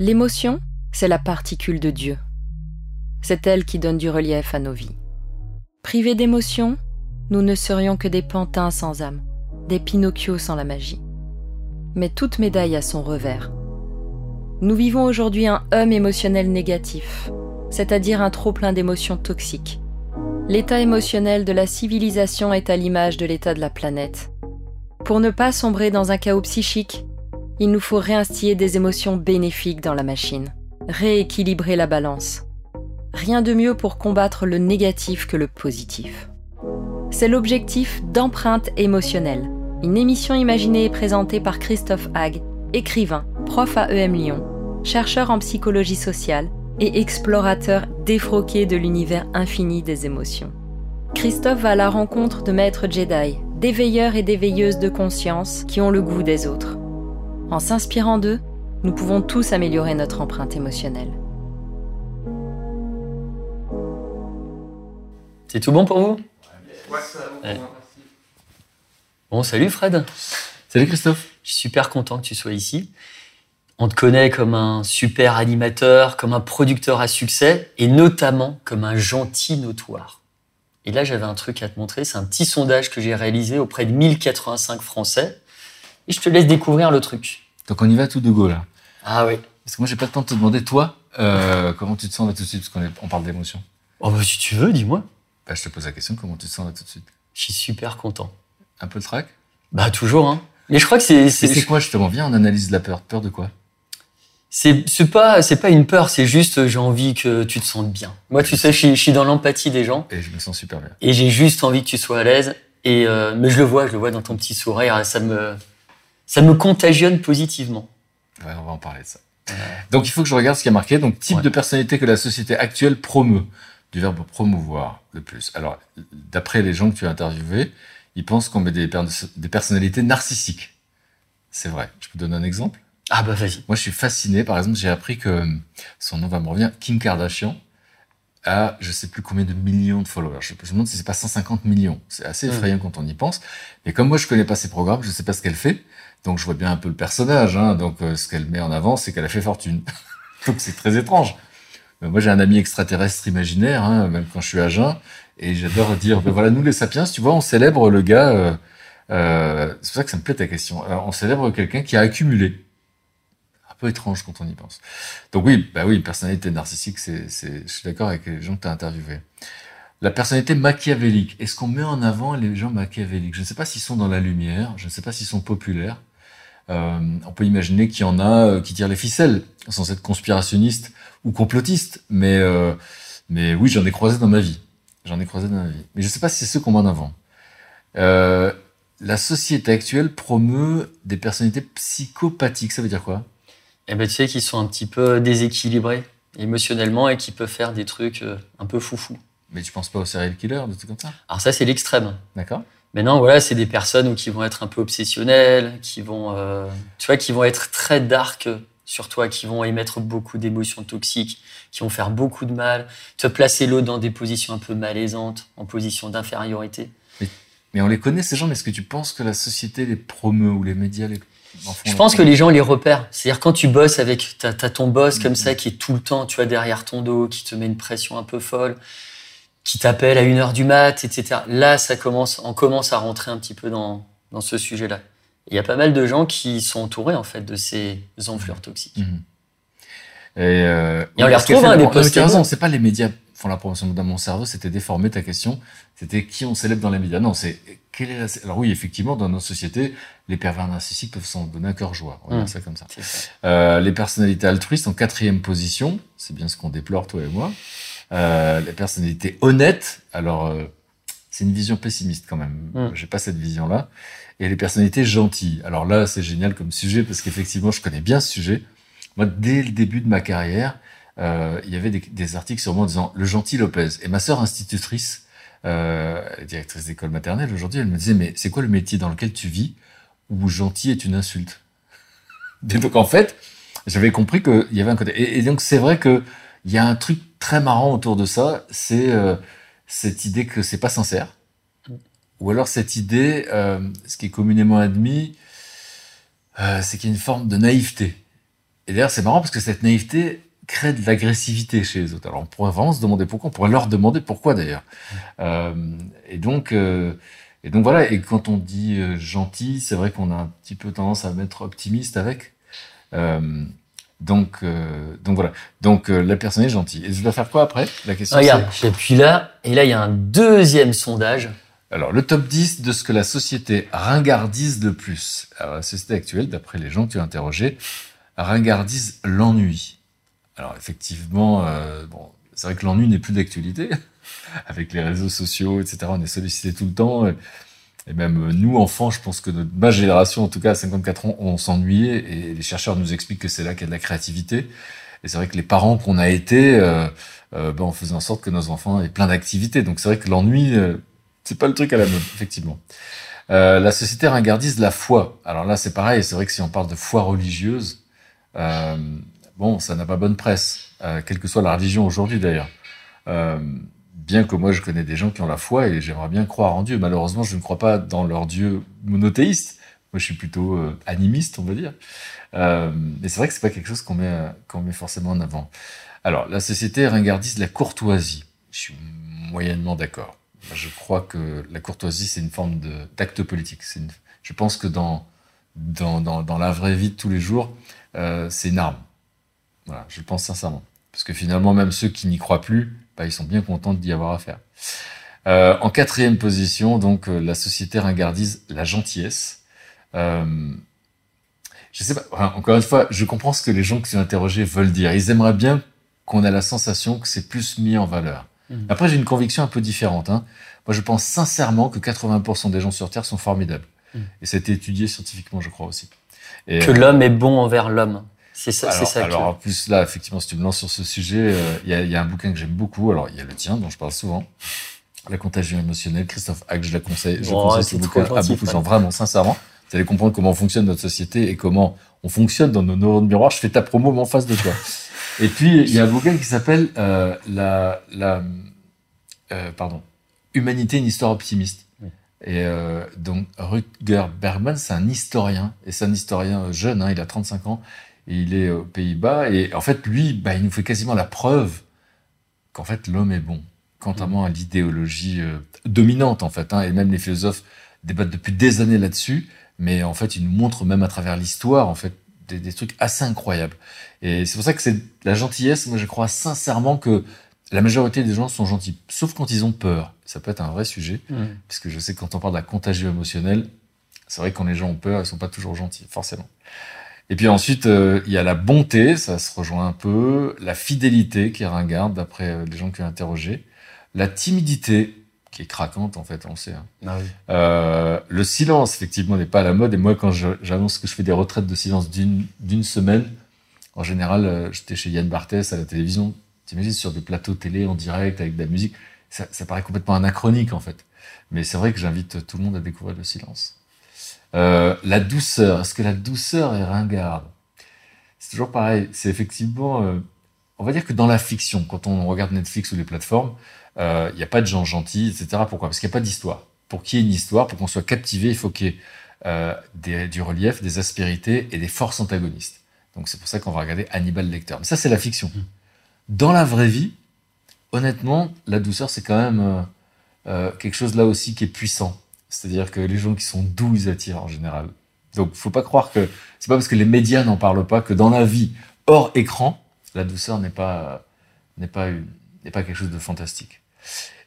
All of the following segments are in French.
L'émotion, c'est la particule de Dieu. C'est elle qui donne du relief à nos vies. Privés d'émotion, nous ne serions que des pantins sans âme, des Pinocchio sans la magie. Mais toute médaille a son revers. Nous vivons aujourd'hui un hum émotionnel négatif, c'est-à-dire un trop-plein d'émotions toxiques. L'état émotionnel de la civilisation est à l'image de l'état de la planète. Pour ne pas sombrer dans un chaos psychique, il nous faut réinstiller des émotions bénéfiques dans la machine, rééquilibrer la balance. Rien de mieux pour combattre le négatif que le positif. C'est l'objectif d'empreinte émotionnelle, une émission imaginée et présentée par Christophe Hague, écrivain, prof à EM Lyon, chercheur en psychologie sociale et explorateur défroqué de l'univers infini des émotions. Christophe va à la rencontre de maîtres Jedi, d'éveilleurs et d'éveilleuses de conscience qui ont le goût des autres. En s'inspirant d'eux, nous pouvons tous améliorer notre empreinte émotionnelle. C'est tout bon pour vous? Ouais. Bon, salut Fred. Salut Christophe. Je suis super content que tu sois ici. On te connaît comme un super animateur, comme un producteur à succès et notamment comme un gentil notoire. Et là, j'avais un truc à te montrer. C'est un petit sondage que j'ai réalisé auprès de 1085 Français. Et je te laisse découvrir le truc. Donc on y va tout de go là. Ah oui. Parce que moi j'ai pas le temps de te demander toi euh, comment tu te sens là tout de suite parce qu'on est- on parle d'émotion. Oh bah si tu veux, dis-moi. Bah, je te pose la question comment tu te sens là tout de suite? Je suis super content. Un peu de trac? Bah toujours, hein. Mais je crois que c'est... Et c'est quoi justement? Viens on analyse la peur. Peur de quoi? C'est c'est pas c'est pas une peur, c'est juste euh, j'ai envie que tu te sentes bien. Moi, tu sais, je suis, je suis dans l'empathie des gens Et je me sens super bien. et j'ai juste envie que tu sois à l'aise. Et euh, mais je le vois, je le vois dans ton petit sourire, ça me ça me contagionne positivement. Ouais, on va en parler de ça. Donc il faut que je regarde ce qui a marqué. Donc type Ouais. de personnalité que la société actuelle promeut. Du verbe promouvoir le plus. Alors d'après les gens que tu as interviewés, ils pensent qu'on met des, per- des personnalités narcissiques. C'est vrai. Je peux donner un exemple Ah bah vas-y. Moi, je suis fasciné. Par exemple, j'ai appris que son nom va me revenir. Kim Kardashian a, je sais plus combien de millions de followers. Je, je me demande si c'est pas 150 millions. C'est assez Mm. effrayant quand on y pense. Mais comme moi, je connais pas ses programmes, je sais pas ce qu'elle fait. Donc, je vois bien un peu le personnage. Hein. Donc, euh, ce qu'elle met en avant, c'est qu'elle a fait fortune. donc, c'est très étrange. Mais moi, j'ai un ami extraterrestre imaginaire, hein, même quand je suis à jeun. Et j'adore dire, ben voilà, nous, les sapiens, tu vois, on célèbre le gars... euh, euh, c'est pour ça que ça me plaît ta question. Euh, on célèbre quelqu'un qui a accumulé un peu étrange quand on y pense. Donc oui, bah oui, personnalité narcissique, c'est, c'est, je suis d'accord avec les gens que tu as interviewés. La personnalité machiavélique. Est-ce qu'on met en avant les gens machiavéliques? Je ne sais pas s'ils sont dans la lumière, je ne sais pas s'ils sont populaires. Euh, on peut imaginer qu'il y en a euh, qui tirent les ficelles, sans être conspirationniste ou complotiste. Mais, euh, mais oui, j'en ai croisé dans ma vie. J'en ai croisé dans ma vie. Mais je ne sais pas si c'est ceux qu'on met en avant. Euh, la société actuelle promeut des personnalités psychopathiques. Ça veut dire quoi? Eh ben tu sais qu'ils sont un petit peu déséquilibrés émotionnellement et qui peuvent faire des trucs un peu foufou. Mais tu penses pas aux serial killers, des trucs comme ça? Alors ça c'est l'extrême. D'accord Maintenant, voilà, c'est des personnes qui vont être un peu obsessionnelles, qui vont, euh, tu vois, qui vont être très dark sur toi, qui vont émettre beaucoup d'émotions toxiques, qui vont faire beaucoup de mal, te placer l'autre dans des positions un peu malaisantes, en position d'infériorité. Mais on les connaît, ces gens, mais est-ce que tu penses que la société les promeut ou les médias les Je pense que les gens les repèrent. C'est-à-dire quand tu bosses avec, t'as as ton boss comme Mhm. ça qui est tout le temps, tu vois, derrière ton dos, qui te met une pression un peu folle, qui t'appelle à une heure du mat, etc. Là, ça commence, on commence à rentrer un petit peu dans, dans ce sujet-là. Il y a pas mal de gens qui sont entourés en fait de ces enflures toxiques. Mhm. Et, euh, Et on les retrouve, hein, des posts Tu as raison, c'est pas les médias font la promotion. Dans mon cerveau, c'était déformé ta question. C'était qui on célèbre dans les médias. Non, c'est quelle est la... Alors oui, effectivement, dans nos sociétés, les pervers narcissiques peuvent s'en donner un cœur joie. On va dire ça comme ça. C'est ça. Euh, les personnalités altruistes en quatrième position, c'est bien ce qu'on déplore toi et moi. Euh, les personnalités honnêtes, alors euh, c'est une vision pessimiste quand même. Mm. J'ai pas cette vision-là. Et les personnalités gentilles. Alors là, c'est génial comme sujet parce qu'effectivement, je connais bien ce sujet. Moi, dès le début de ma carrière, euh, il y avait des, des articles sur moi en disant le gentil Lopez. Et ma sœur institutrice, euh, directrice d'école maternelle aujourd'hui, elle me disait mais c'est quoi le métier dans lequel tu vis où gentil est une insulte? Et donc en fait, j'avais compris qu'il y avait un côté. Et, et donc c'est vrai que il y a un truc très marrant autour de ça, c'est euh, cette idée que c'est pas sincère, ou alors cette idée, euh, ce qui est communément admis, euh, c'est qu'il y a une forme de naïveté. et d'ailleurs, c'est marrant parce que cette naïveté crée de l'agressivité chez les autres. Alors, on pourrait vraiment se demander pourquoi. On pourrait leur demander pourquoi d'ailleurs. Et donc, et donc voilà. Et quand on dit gentil, c'est vrai qu'on a un petit peu tendance à mettre optimiste avec. Donc, euh, donc voilà. Donc la personne est gentille. Et je dois faire quoi après La question. Regarde, j'appuie là, et là il y a un deuxième sondage. Alors, le top 10 de ce que la société ringardise le plus. Alors, la société actuelle, d'après les gens que tu as interrogés, ringardise l'ennui. Alors, effectivement, euh, bon, c'est vrai que l'ennui n'est plus d'actualité. Avec les réseaux sociaux, etc., on est sollicité tout le temps. Et même nous, enfants, je pense que notre, ma génération, en tout cas à 54 ans, on s'ennuyait. Et les chercheurs nous expliquent que c'est là qu'il y a de la créativité. Et c'est vrai que les parents qu'on a été, euh, euh, ben, on faisait en sorte que nos enfants aient plein d'activités. Donc c'est vrai que l'ennui, euh, c'est pas le truc à la mode, effectivement. Euh, la société ringardise la foi. Alors là, c'est pareil. C'est vrai que si on parle de foi religieuse, euh, bon, ça n'a pas bonne presse, euh, quelle que soit la religion aujourd'hui d'ailleurs. Bien que moi, je connais des gens qui ont la foi et j'aimerais bien croire en Dieu. Malheureusement, je ne crois pas dans leur Dieu monothéiste. Moi, je suis plutôt euh, animiste, on va dire. Euh, c'est vrai que c'est pas quelque chose qu'on met, met forcément en avant. Alors, la société ringardise la courtoisie. Je suis moyennement d'accord je crois que la courtoisie, c'est une forme d'acte politique. Je pense que dans, dans, dans, dans, la vraie vie de tous les jours, euh, c'est une arme. Voilà, je le pense sincèrement. Parce que finalement, même ceux qui n'y croient plus, bah, ils sont bien contents d'y avoir affaire. Euh, en quatrième position, donc, euh, la société ringardise la gentillesse. Euh, je sais pas, enfin, encore une fois, je comprends ce que les gens qui sont interrogés veulent dire. Ils aimeraient bien qu'on ait la sensation que c'est plus mis en valeur. Mmh. Après, j'ai une conviction un peu différente. Hein. Moi, je pense sincèrement que 80% des gens sur Terre sont formidables. Mmh. Et ça a été étudié scientifiquement, je crois aussi. Et que euh, l'homme est bon envers l'homme. C'est ça, c'est ça. Alors, en plus, là, effectivement, si tu me lances sur ce sujet, il euh, y, y, a un bouquin que j'aime beaucoup. Alors, il y a le tien, dont je parle souvent. La contagion émotionnelle. Christophe Hack, je la conseille. Je oh, conseille ce bouquin à beaucoup de gens, vraiment, sincèrement. Vous allez comprendre comment fonctionne notre société et comment on fonctionne dans nos neurones miroirs. Je fais ta promo, mais en face de toi. et puis, il y a un bouquin qui s'appelle euh, la, la, euh, pardon, Humanité, une histoire optimiste. Oui. Et euh, donc Rutger Bergman, c'est un historien, et c'est un historien jeune, hein, il a 35 ans, il est aux Pays-Bas, et en fait, lui, bah, il nous fait quasiment la preuve qu'en fait, l'homme est bon, contrairement à l'idéologie euh, dominante, en fait, hein, et même les philosophes débattent depuis des années là-dessus, mais en fait, il nous montre même à travers l'histoire, en fait, des, des, trucs assez incroyables. Et c'est pour ça que c'est la gentillesse, moi je crois sincèrement que la majorité des gens sont gentils, sauf quand ils ont peur. Ça peut être un vrai sujet, mmh. puisque je sais que quand on parle de la contagion émotionnelle, c'est vrai que quand les gens ont peur, ils sont pas toujours gentils, forcément. Et puis ensuite, euh, il y a la bonté, ça se rejoint un peu, la fidélité qui est ringarde, d'après euh, les gens qui ont interrogé, la timidité, qui est craquante en fait, on sait. Hein. Ah oui. euh, le silence, effectivement, n'est pas à la mode. Et moi, quand j'annonce que je fais des retraites de silence d'une semaine, en général, euh, j'étais chez Yann Barthès à la télévision, T'imagines sur des plateaux télé en direct avec de la musique, ça, ça paraît complètement anachronique en fait. Mais c'est vrai que j'invite tout le monde à découvrir le silence. Euh, la douceur, est-ce que la douceur est ringarde? C'est toujours pareil. C'est effectivement, euh, on va dire que dans la fiction, quand on regarde Netflix ou les plateformes, il euh, n'y a pas de gens gentils, etc. Pourquoi? Parce qu'il n'y a pas d'histoire. Pour qu'il y ait une histoire, pour qu'on soit captivé, il faut qu'il y ait euh, des, du relief, des aspérités et des forces antagonistes. Donc c'est pour ça qu'on va regarder Hannibal Lecter. Mais ça, c'est la fiction. Mmh. Dans la vraie vie, honnêtement, la douceur, c'est quand même euh, quelque chose là aussi qui est puissant. C'est-à-dire que les gens qui sont doux, ils attirent en général. Donc, faut pas croire que c'est pas parce que les médias n'en parlent pas que dans la vie hors écran, la douceur n'est pas n'est pas n'est pas quelque chose de fantastique.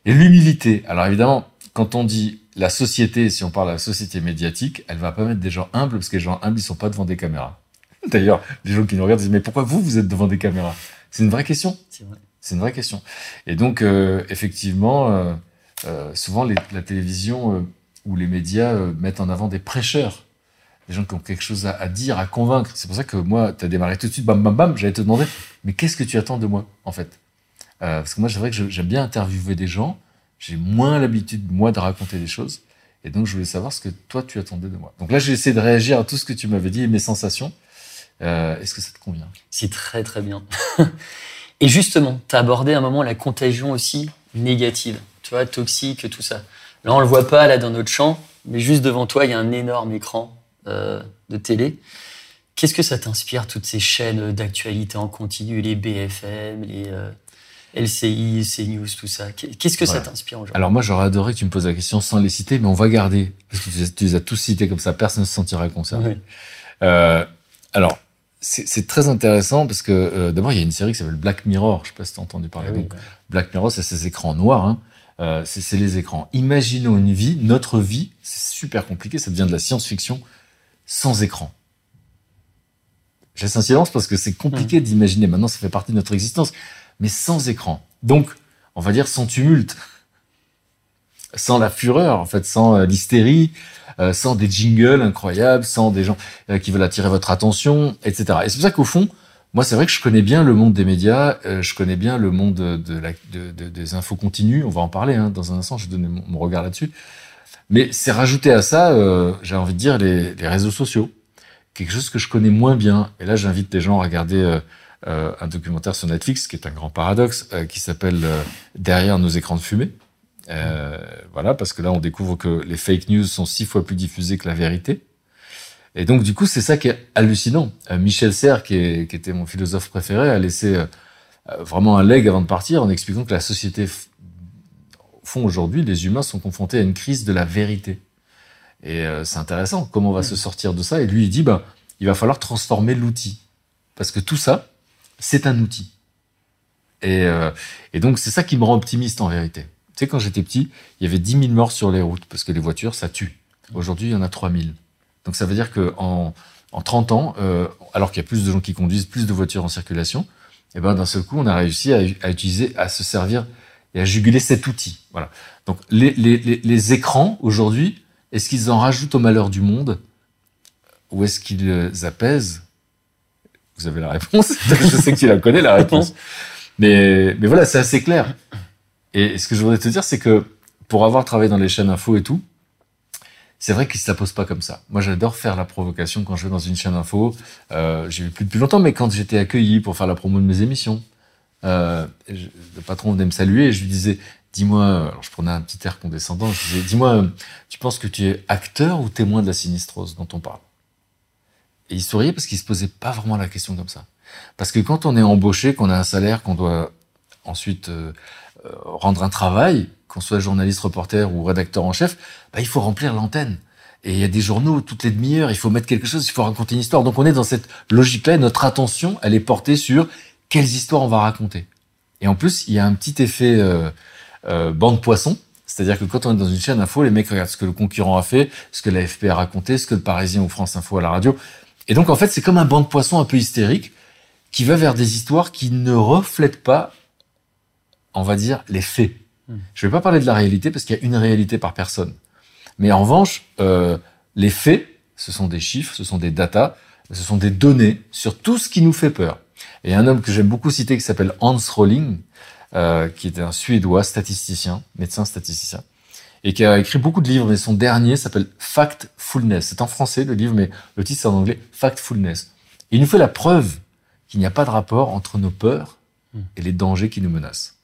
Et l'humilité. Alors évidemment, quand on dit la société, si on parle de la société médiatique, elle va pas mettre des gens humbles parce que les gens humbles ils sont pas devant des caméras. D'ailleurs, les gens qui nous regardent disent mais pourquoi vous vous êtes devant des caméras? C'est une vraie question. C'est vrai. Une vraie question. Et donc, euh, effectivement, euh, euh, souvent les, la télévision euh, ou les médias euh, mettent en avant des prêcheurs, des gens qui ont quelque chose à, dire, à convaincre. C'est pour ça que moi, tu as démarré tout de suite, bam, bam, bam, j'allais te demander, mais qu'est-ce que tu attends de moi, en fait? Parce que moi, c'est vrai que j'aime bien interviewer des gens, j'ai moins l'habitude, moi, de raconter des choses. Et donc, je voulais savoir ce que toi, tu attendais de moi. Donc là, j'ai essayé de réagir à tout ce que tu m'avais dit et mes sensations. Euh, Est-ce que ça te convient? C'est très très bien. Et justement, tu as abordé à un moment la contagion aussi négative, tu vois, toxique, tout ça. Là, on le voit pas là dans notre champ, mais juste devant toi, il y a un énorme écran euh, de télé. Qu'est-ce que ça t'inspire, toutes ces chaînes d'actualité en continu, les BFM, les euh, LCI, CNews, tout ça? Qu'est-ce que ça t'inspire aujourd'hui? Alors moi, j'aurais adoré que tu me poses la question sans les citer, mais on va garder, parce que tu les as tous cités comme ça, personne ne se sentira concerné. Euh, alors, c'est très intéressant parce que euh, d'abord, il y a une série qui s'appelle Black Mirror, je sais pas si tu as entendu parler. Ah Donc, Black Mirror, c'est ces écrans noirs. Hein. Euh, c'est les écrans. Imaginons une vie, notre vie, c'est super compliqué, ça devient de la science-fiction sans écran. Je laisse un silence parce que c'est compliqué hmm. d'imaginer. Maintenant, ça fait partie de notre existence, mais sans écran. Donc, on va dire sans tumulte, sans la fureur, en fait, sans euh, l'hystérie, euh, sans des jingles incroyables, sans des gens qui veulent attirer votre attention, etc. Et c'est pour ça qu'au fond, moi, c'est vrai que je connais bien le monde des médias, euh, je connais bien le monde de, la, de, de, des infos continues. On va en parler hein, dans un instant. Je vais donner mon, regard là-dessus. Mais c'est rajouté à ça, euh, j'ai envie de dire, les, les, réseaux sociaux, quelque chose que je connais moins bien. Et là, j'invite les gens à regarder euh, euh un documentaire sur Netflix, qui est un grand paradoxe, euh, qui s'appelle Derrière nos écrans de fumée. voilà, parce que là, on découvre que les fake news sont six fois plus diffusées que la vérité. Et donc, du coup, c'est ça qui est hallucinant. Euh, Michel Serres, qui, était mon philosophe préféré, a laissé euh, euh, vraiment un leg avant de partir en expliquant que la société, au fond, aujourd'hui, les humains sont confrontés à une crise de la vérité. Et c'est intéressant. Comment on va se sortir de ça Et lui, il dit, bah, il va falloir transformer l'outil. Parce que tout ça, c'est un outil. Et, et donc, c'est ça qui me rend optimiste en vérité. Tu sais, quand j'étais petit, il y avait 10 000 morts sur les routes parce que les voitures, ça tue. Aujourd'hui, il y en a 3 000. Donc ça veut dire que en, en 30 ans, euh, alors qu'il y a plus de gens qui conduisent, plus de voitures en circulation, et eh ben d'un seul coup, on a réussi à, à, utiliser, à se servir et à juguler cet outil. Voilà. Donc les, les, les, les écrans aujourd'hui, est-ce qu'ils en rajoutent au malheur du monde ou est-ce qu'ils apaisent? Vous avez la réponse. je sais que tu la connais la réponse. Mais mais voilà, c'est assez clair. Et ce que je voudrais te dire, c'est que pour avoir travaillé dans les chaînes info et tout, c'est vrai qu'il ne se la pose pas comme ça. Moi, j'adore faire la provocation quand je vais dans une chaîne info. Euh, J'ai vu plus depuis longtemps, mais quand j'étais accueilli pour faire la promo de mes émissions, euh, le patron venait me saluer et je lui disais, dis-moi, je prenais un petit air condescendant, je disais, dis-moi, tu penses que tu es acteur ou témoin de la sinistrose dont on parle? Et il souriait parce qu'il se posait pas vraiment la question comme ça. Parce que quand on est embauché, qu'on a un salaire, qu'on doit ensuite euh, euh, rendre un travail, qu'on soit journaliste, reporter ou rédacteur en chef, bah, il faut remplir l'antenne. Et il y a des journaux toutes les demi-heures, il faut mettre quelque chose, il faut raconter une histoire. Donc on est dans cette logique-là, notre attention, elle est portée sur quelles histoires on va raconter. Et en plus, il y a un petit effet euh, euh, bande poisson, c'est-à-dire que quand on est dans une chaîne info, les mecs regardent ce que le concurrent a fait, ce que l'AFP a raconté, ce que le Parisien ou France Info à la radio. Et donc en fait, c'est comme un bande poisson un peu hystérique qui va vers des histoires qui ne reflètent pas, on va dire, les faits. Je vais pas parler de la réalité parce qu'il y a une réalité par personne. Mais en revanche, euh, les faits, ce sont des chiffres, ce sont des datas, ce sont des données sur tout ce qui nous fait peur. Et un homme que j'aime beaucoup citer qui s'appelle Hans Rolling, euh, qui est un Suédois statisticien, médecin statisticien, et qui a écrit beaucoup de livres, mais son dernier s'appelle Factfulness. C'est en français le livre, mais le titre c'est en anglais Factfulness. il nous fait la preuve qu'il n'y a pas de rapport entre nos peurs hmm. et les dangers qui nous menacent.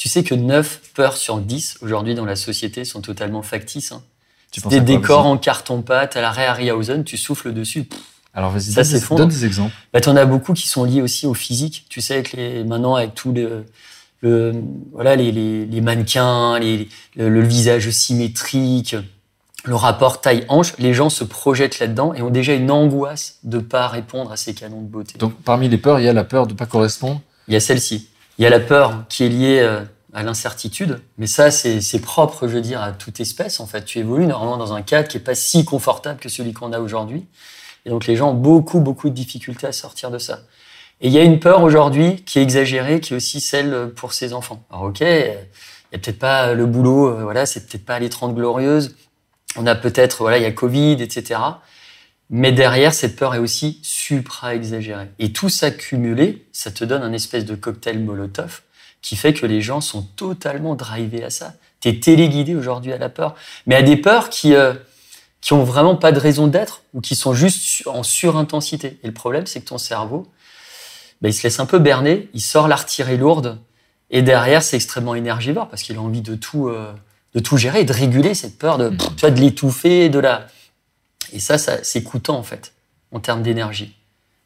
Tu sais que 9 peurs sur 10 aujourd'hui dans la société sont totalement factices. Hein. des décors en carton-pâte à la Harryhausen, tu souffles dessus. Alors vas-y, donne, donne, des exemples. Bah, tu en as beaucoup qui sont liés aussi au physique. Tu sais, avec les, maintenant, avec tous les, le, voilà, les, les, les mannequins, les, le, le, visage symétrique, le rapport taille-hanche, les gens se projettent là-dedans et ont déjà une angoisse de pas répondre à ces canons de beauté. Donc parmi les peurs, il y a la peur de pas correspondre Il y a celle-ci. Il y a la peur qui est liée euh, à l'incertitude, mais ça, c'est propre, je veux dire, à toute espèce. En fait, tu évolues normalement dans un cadre qui est pas si confortable que celui qu'on a aujourd'hui. Et donc, les gens ont beaucoup, beaucoup de difficultés à sortir de ça. Et il y a une peur aujourd'hui qui est exagérée, qui est aussi celle pour ses enfants. Alors, ok, il y a peut-être pas le boulot, euh, voilà, c'est peut-être pas les 30 glorieuses. On a peut-être, voilà, il y a Covid, etc. Mais derrière, cette peur est aussi supra-exagérée. Et tout ça cumulé, ça te donne un espèce de cocktail Molotov qui fait que les gens sont totalement drivés à ça. Tu es téléguidé aujourd'hui à la peur, mais à des peurs qui euh, qui ont vraiment pas de raison d'être ou qui sont juste en surintensité. Et le problème, c'est que ton cerveau, ben, il se laisse un peu berner, il sort l'artillerie lourde, et derrière, c'est extrêmement énergivore parce qu'il a envie de tout, euh, de tout gérer, de réguler cette peur, de, tu vois, de l'étouffer, de la, et ça, c'est coûtant en fait. en termes d'énergie.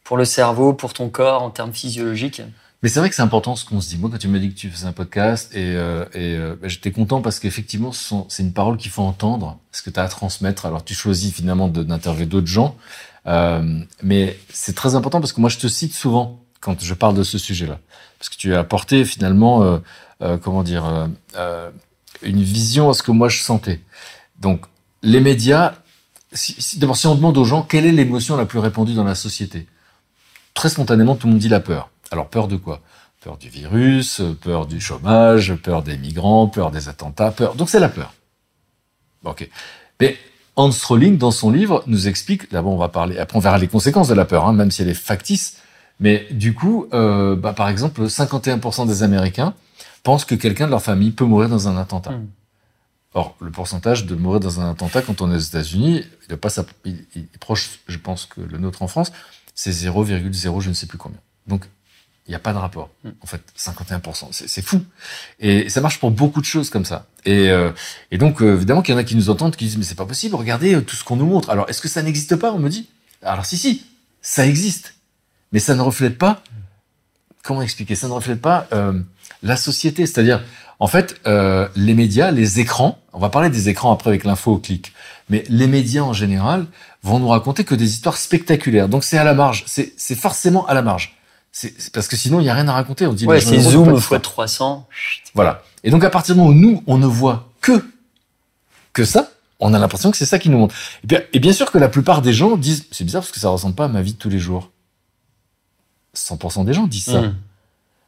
Pour le cerveau, pour ton corps, en termes physiologiques. Mais c'est vrai que c'est important ce qu'on se dit. Moi, quand tu m'as dit que tu faisais un podcast, et, euh, euh, bah, j'étais content parce qu'effectivement, c'est une parole qu'il faut entendre, ce que tu as à transmettre. Alors, tu choisis finalement d'interviewer d'autres gens, euh, mais c'est très important parce que moi, je te cite souvent quand je parle de ce sujet-là, parce que tu as apporté finalement, comment dire, une vision à ce que moi je sentais. Donc, les médias. Si, si, D'abord, si on demande aux gens quelle est l'émotion la plus répandue dans la société, très spontanément, tout le monde dit la peur. Alors peur de quoi? Peur du virus, peur du chômage, peur des migrants, peur des attentats, peur. Donc c'est la peur. Ok. Mais Hans Rowling, dans son livre, nous explique. D'abord, on va parler. Après, on verra les conséquences de la peur, hein, même si elle est factice. Mais du coup, euh, bah, par exemple, 51% des Américains pensent que quelqu'un de leur famille peut mourir dans un attentat. Mm. Or, le pourcentage de mourir dans un attentat quand on est aux États-Unis, il, il, il est proche, je pense, que le nôtre en France, c'est 0,0 je ne sais plus combien. Donc, il n'y a pas de rapport. Mm. En fait, 51%, c'est fou. Et ça marche pour beaucoup de choses comme ça. Et, euh, et donc, euh, évidemment, qu'il y en a qui nous entendent, qui disent, mais c'est pas possible, regardez euh, tout ce qu'on nous montre. Alors, est-ce que ça n'existe pas On me dit, alors si, si, ça existe. Mais ça ne reflète pas, comment expliquer? Ça ne reflète pas euh, la société. C'est-à-dire, en fait, euh, les médias, les écrans, on va parler des écrans après avec l'info au clic, mais les médias en général vont nous raconter que des histoires spectaculaires. Donc c'est à la marge, c'est forcément à la marge. C'est parce que sinon il y a rien à raconter. On dit ouais, c'est zoom fois 300. Voilà. Et donc à partir du moment où nous on ne voit que que ça, on a l'impression que c'est ça qui nous montre. Et bien, et bien sûr que la plupart des gens disent c'est bizarre parce que ça ressemble pas à ma vie de tous les jours. 100% des gens disent ça. Mm.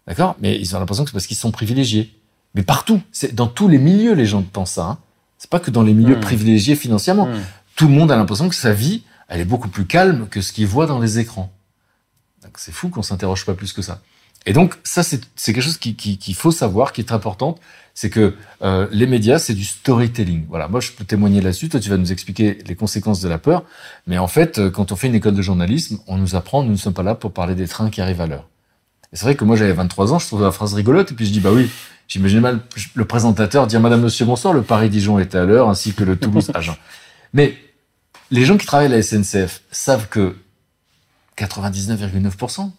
D'accord? Mais ils ont l'impression que c'est parce qu'ils sont privilégiés. Mais partout, c'est dans tous les milieux les gens pensent ça. Hein. C'est pas que dans les milieux Mm. privilégiés financièrement. Mm. Tout le monde a l'impression que sa vie, elle est beaucoup plus calme que ce qu'il voit dans les écrans. C'est fou qu'on s'interroge pas plus que ça. Et donc ça, c'est quelque chose qu'il qui, faut savoir, qui est important, c'est que euh, les médias, c'est du storytelling. Voilà, moi je peux témoigner là-dessus. Toi, tu vas nous expliquer les conséquences de la peur. Mais en fait, euh, quand on fait une école de journalisme, on nous apprend, nous ne sommes pas là pour parler des trains qui arrivent à l'heure. Et c'est vrai que moi j'avais 23 ans, je trouvais la phrase rigolote, et puis je dis bah oui, j'imaginais mal le présentateur dire Madame, Monsieur, bonsoir, le Paris-Dijon est à l'heure, ainsi que le Toulouse-Agen. Mais les gens qui travaillent à la SNCF savent que 99,9%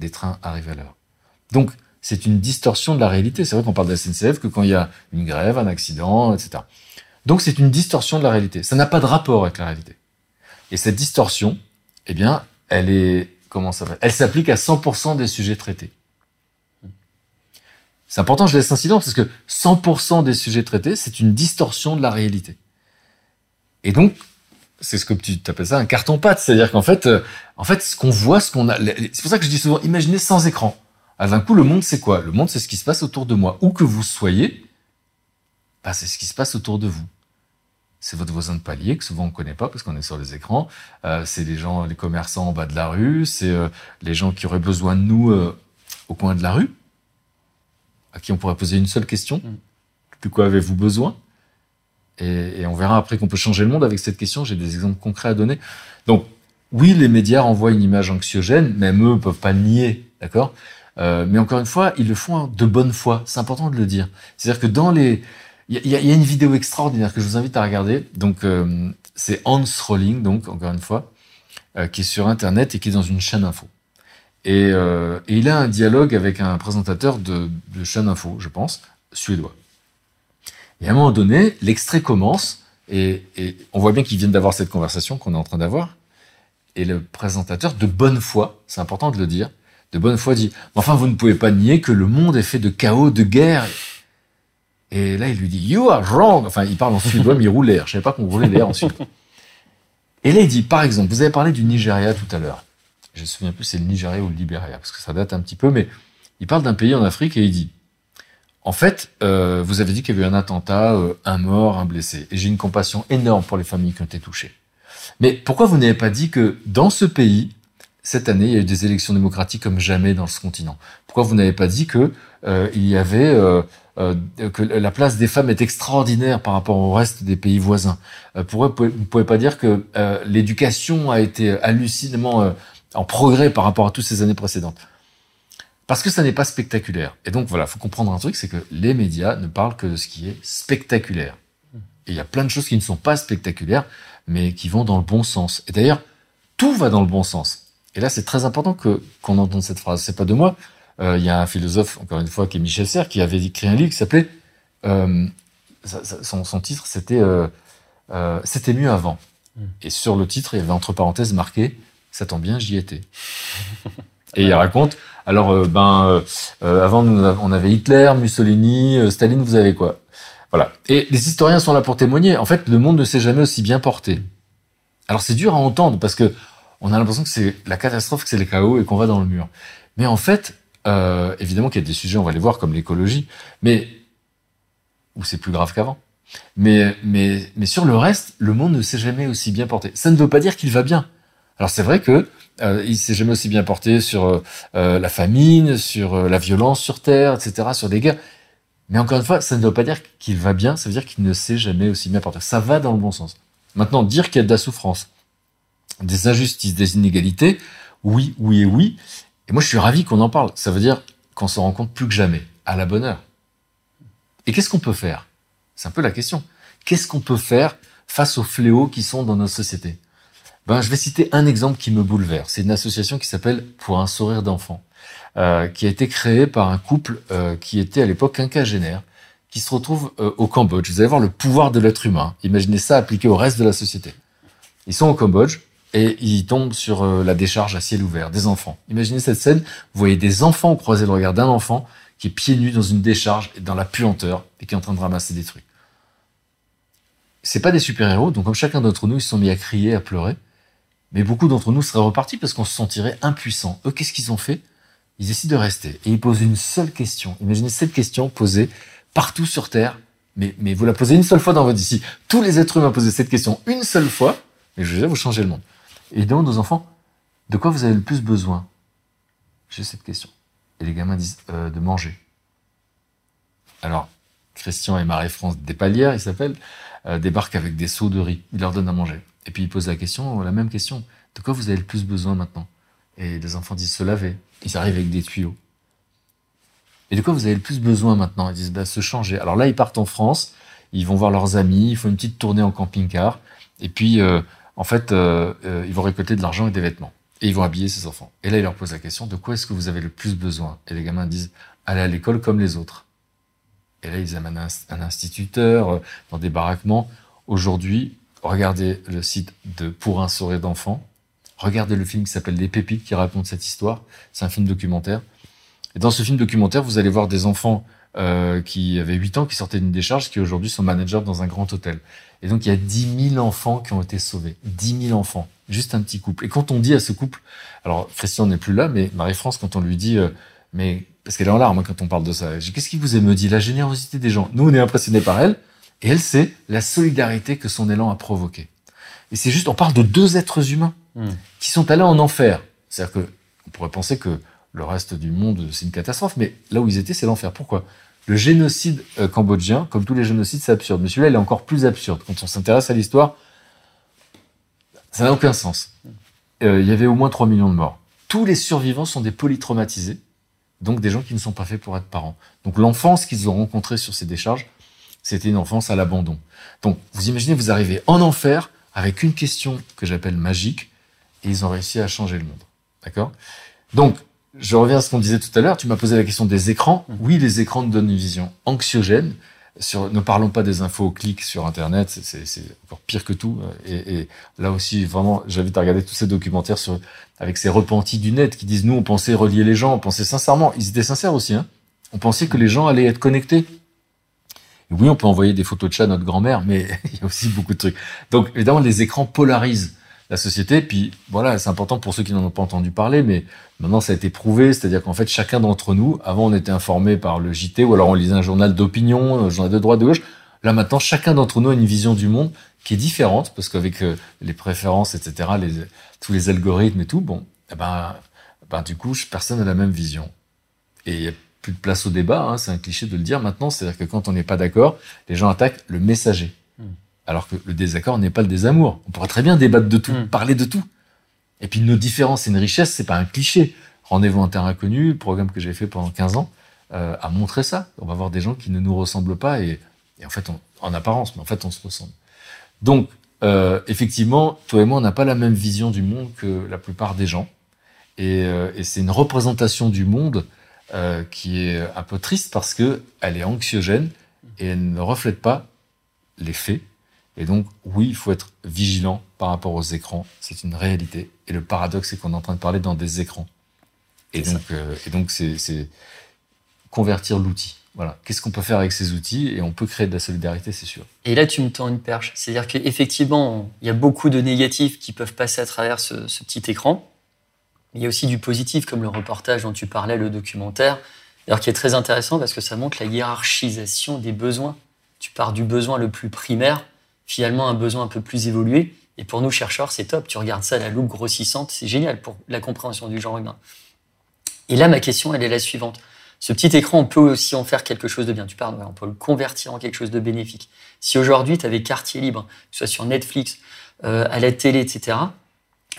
des trains arrivent à l'heure. Donc, c'est une distorsion de la réalité. C'est vrai qu'on parle de la SNCF que quand il y a une grève, un accident, etc. Donc, c'est une distorsion de la réalité. Ça n'a pas de rapport avec la réalité. Et cette distorsion, eh bien, elle est, comment ça va Elle s'applique à 100% des sujets traités. C'est important, je laisse un silence, parce que 100% des sujets traités, c'est une distorsion de la réalité. Et donc, c'est ce que tu appelles ça un carton-pâte. C'est-à-dire qu'en fait, euh, en fait, ce qu'on voit, ce qu'on a, c'est pour ça que je dis souvent, imaginez sans écran. À d'un coup, le monde, c'est quoi? Le monde, c'est ce qui se passe autour de moi. Où que vous soyez, bah, c'est ce qui se passe autour de vous. C'est votre voisin de palier, que souvent on ne connaît pas parce qu'on est sur les écrans. Euh, c'est les gens, les commerçants en bas de la rue. C'est euh, les gens qui auraient besoin de nous au coin de la rue, à qui on pourrait poser une seule question. De quoi avez-vous besoin? Et, et, on verra après qu'on peut changer le monde avec cette question. J'ai des exemples concrets à donner. Donc, oui, les médias renvoient une image anxiogène, même eux ne peuvent pas le nier, d'accord? Euh, Mais encore une fois, ils le font de bonne foi. C'est important de le dire. C'est-à-dire que dans les... Il y, y, a une vidéo extraordinaire que je vous invite à regarder. Donc, euh, c'est Hans Rowling, donc, encore une fois, euh, qui est sur Internet et qui est dans une chaîne info. Et, euh, et il a un dialogue avec un présentateur de, chaîne info, je pense, suédois. Et à un moment donné, l'extrait commence et, on voit bien qu'ils viennent d'avoir cette conversation qu'on est en train d'avoir. Et le présentateur, de bonne foi, c'est important de le dire, de bonne foi dit Enfin, vous ne pouvez pas nier que le monde est fait de chaos, de guerre. Et là, il lui dit You are wrong. Enfin, il parle en suédois, mais il roule l'air. Je savais pas qu'on roulait l'air en suédois. Et là, il dit Par exemple, vous avez parlé du Nigeria tout à l'heure. Je me souviens plus c'est le Nigeria ou le Libéria, parce que ça date un petit peu, mais il parle d'un pays en Afrique et il dit en fait, euh, vous avez dit qu'il y avait eu un attentat, euh, un mort, un blessé. Et j'ai une compassion énorme pour les familles qui ont été touchées. Mais pourquoi vous n'avez pas dit que dans ce pays, cette année, il y a eu des élections démocratiques comme jamais dans ce continent? Pourquoi vous n'avez pas dit que euh, il y avait que la place des femmes est extraordinaire par rapport au reste des pays voisins? Pourquoi vous ne pouvez pas dire que l'éducation a été hallucinemment en progrès par rapport à toutes ces années précédentes parce que ça n'est pas spectaculaire. Et donc voilà, faut comprendre un truc, c'est que les médias ne parlent que de ce qui est spectaculaire. Et il y a plein de choses qui ne sont pas spectaculaires, mais qui vont dans le bon sens. Et d'ailleurs, tout va dans le bon sens. Et là, c'est très important que qu'on entende cette phrase. C'est pas de moi. Euh, Il y a un philosophe, encore une fois, qui est Michel Serres, qui avait écrit un livre qui s'appelait euh, son, son titre, c'était euh, euh, C'était mieux avant. Mm. Et sur le titre, il y avait entre parenthèses marqué Ça tombe bien, j'y étais. Et il raconte alors, euh, ben, euh, euh, avant, on avait Hitler, Mussolini, Staline, vous avez quoi? Voilà. Et les historiens sont là pour témoigner. En fait, le monde ne s'est jamais aussi bien porté. Alors, c'est dur à entendre parce que on a l'impression que c'est la catastrophe, que c'est le chaos et qu'on va dans le mur. Mais en fait, évidemment qu'il y a des sujets, on va les voir, comme l'écologie, mais où c'est plus grave qu'avant. Mais, mais, mais sur le reste, le monde ne s'est jamais aussi bien porté. Ça ne veut pas dire qu'il va bien. Alors c'est vrai que euh, il s'est jamais aussi bien porté sur euh, euh, la famine, sur euh, la violence sur Terre, etc., sur des guerres. Mais encore une fois, ça ne veut pas dire qu'il va bien, ça veut dire qu'il ne s'est jamais aussi bien porté. Ça va dans le bon sens. Maintenant, dire qu'il y a de la souffrance, des injustices, des inégalités, oui, oui et oui. Et moi, je suis ravi qu'on en parle. Ça veut dire qu'on s'en rend compte plus que jamais, à la bonne heure. Et qu'est-ce qu'on peut faire? C'est un peu la question. Qu'est-ce qu'on peut faire face aux fléaux qui sont dans nos sociétés ben, Je vais citer un exemple qui me bouleverse. C'est une association qui s'appelle Pour un sourire d'enfant, euh, qui a été créée par un couple euh, qui était à l'époque quinquagénaire, qui se retrouve euh, au Cambodge. Vous allez voir le pouvoir de l'être humain. Imaginez ça appliqué au reste de la société. Ils sont au Cambodge et ils tombent sur euh, la décharge à ciel ouvert, des enfants. Imaginez cette scène, vous voyez des enfants croiser le regard d'un enfant qui est pieds nus dans une décharge, dans la puanteur, et qui est en train de ramasser des trucs. C'est pas des super-héros, donc comme chacun d'entre nous, ils se sont mis à crier, à pleurer. Mais beaucoup d'entre nous seraient repartis parce qu'on se sentirait impuissants. Eux, qu'est-ce qu'ils ont fait? Ils décident de rester. Et ils posent une seule question. Imaginez cette question posée partout sur Terre. Mais, mais vous la posez une seule fois dans votre vie. Tous les êtres humains posaient cette question une seule fois, mais je veux dire, vous changez le monde. Et ils demandent aux enfants, de quoi vous avez le plus besoin? J'ai cette question. Et les gamins disent, euh, de manger. Alors, Christian et Marie-France Despalières, ils s'appellent, euh, débarquent avec des seaux de riz. Ils leur donnent à manger. Et puis ils posent la question, la même question. De quoi vous avez le plus besoin maintenant? Et les enfants disent se laver. Ils arrivent avec des tuyaux. Et de quoi vous avez le plus besoin maintenant? Ils disent bah, se changer. Alors là, ils partent en France, ils vont voir leurs amis, ils font une petite tournée en camping-car. Et puis, euh, en fait, euh, euh, ils vont récolter de l'argent et des vêtements. Et ils vont habiller ces enfants. Et là, ils leur posent la question de quoi est-ce que vous avez le plus besoin? Et les gamins disent aller à l'école comme les autres. Et là, ils amènent un, instituteur dans des baraquements. Aujourd'hui, regardez le site de Pour un sourire d'enfant. Regardez le film qui s'appelle Les Pépites qui raconte cette histoire. C'est un film documentaire. Et dans ce film documentaire, vous allez voir des enfants euh, qui avaient 8 ans, qui sortaient d'une décharge, qui aujourd'hui sont managers dans un grand hôtel. Et donc, il y a 10 000 enfants qui ont été sauvés. 10 000 enfants. Juste un petit couple. Et quand on dit à ce couple, alors Christian n'est plus là, mais Marie-France, quand on lui dit, euh, mais parce qu'elle est en larmes hein, quand on parle de ça, qu'est-ce qui vous émeut dit La générosité des gens. Nous, on est impressionnés par elle. Et elle sait la solidarité que son élan a provoqué. Et c'est juste, on parle de deux êtres humains Mm. qui sont allés en enfer. C'est-à-dire que on pourrait penser que le reste du monde c'est une catastrophe, mais là où ils étaient, c'est l'enfer. Pourquoi? Le génocide euh, cambodgien, comme tous les génocides, c'est absurde. Mais celui-là, il est encore plus absurde. Quand on s'intéresse à l'histoire, ça n'a aucun sens. Euh, il y avait au moins 3 millions de morts. Tous les survivants sont des polytraumatisés, donc des gens qui ne sont pas faits pour être parents. Donc l'enfance qu'ils ont rencontrée sur ces décharges, c'était une enfance à l'abandon. Donc vous imaginez, vous arrivez en enfer avec une question que j'appelle magique, et ils ont réussi à changer le monde. D'accord? Donc, je reviens à ce qu'on disait tout à l'heure. Tu m'as posé la question des écrans. Oui, les écrans nous donnent une vision anxiogène. Sur, ne parlons pas des infos au clic sur Internet, c'est- encore pire que tout. Et, et là aussi, vraiment, j'invite à regarder tous ces documentaires sur, avec ces repentis du net qui disent nous, on pensait relier les gens, on pensait sincèrement, ils étaient sincères aussi. Hein on pensait que les gens allaient être connectés. Oui, on peut envoyer des photos de chat à notre grand-mère, mais il y a aussi beaucoup de trucs. Donc, évidemment, les écrans polarisent la société. Puis, voilà, c'est important pour ceux qui n'en ont pas entendu parler, mais maintenant, ça a été prouvé. C'est-à-dire qu'en fait, chacun d'entre nous, avant, on était informé par le JT, ou alors on lisait un journal d'opinion, un journal de droite, de gauche. Là, maintenant, chacun d'entre nous a une vision du monde qui est différente, parce qu'avec euh, les préférences, etc., tous les algorithmes et tout, bon, eh ben, ben, du coup, personne n'a la même vision. Et plus de place au débat, hein, c'est un cliché de le dire maintenant, c'est-à-dire que quand on n'est pas d'accord, les gens attaquent le messager. Hmm. Alors que le désaccord n'est pas le désamour. On pourrait très bien débattre de tout, Hmm. parler de tout. Et puis nos différences et une richesse, c'est pas un cliché. Rendez-vous en terre inconnue, le programme que j'ai fait pendant 15 ans, euh, a montré ça. On va voir des gens qui ne nous ressemblent pas et, et en fait, on- en apparence, mais en fait, on se ressemble. Donc, euh, effectivement, toi et moi, on n'a pas la même vision du monde que la plupart des gens. Et, euh, et c'est une représentation du monde euh, qui est un peu triste parce que elle est anxiogène et elle ne reflète pas les faits. Et donc, oui, il faut être vigilant par rapport aux écrans. C'est une réalité. Et le paradoxe, c'est qu'on est en train de parler dans des écrans. Et donc, euh, et donc, c'est c'est convertir l'outil. Voilà. Qu'est-ce qu'on peut faire avec ces outils? Et on peut créer de la solidarité, c'est sûr. Et là, tu me tends une perche. C'est-à-dire qu'effectivement, il y a beaucoup de négatifs qui peuvent passer à travers ce, ce petit écran. Il y a aussi du positif, comme le reportage dont tu parlais, le documentaire, d'ailleurs qui est très intéressant parce que ça montre la hiérarchisation des besoins. Tu pars du besoin le plus primaire, finalement un besoin un peu plus évolué. Et pour nous, chercheurs, c'est top. Tu regardes ça la loupe grossissante, c'est génial pour la compréhension du genre humain. Et là, ma question, elle est la suivante. Ce petit écran, on peut aussi en faire quelque chose de bien. Tu parles, on peut le convertir en quelque chose de bénéfique. Si aujourd'hui, tu avais quartier libre, que ce soit sur Netflix, euh, à la télé, etc.,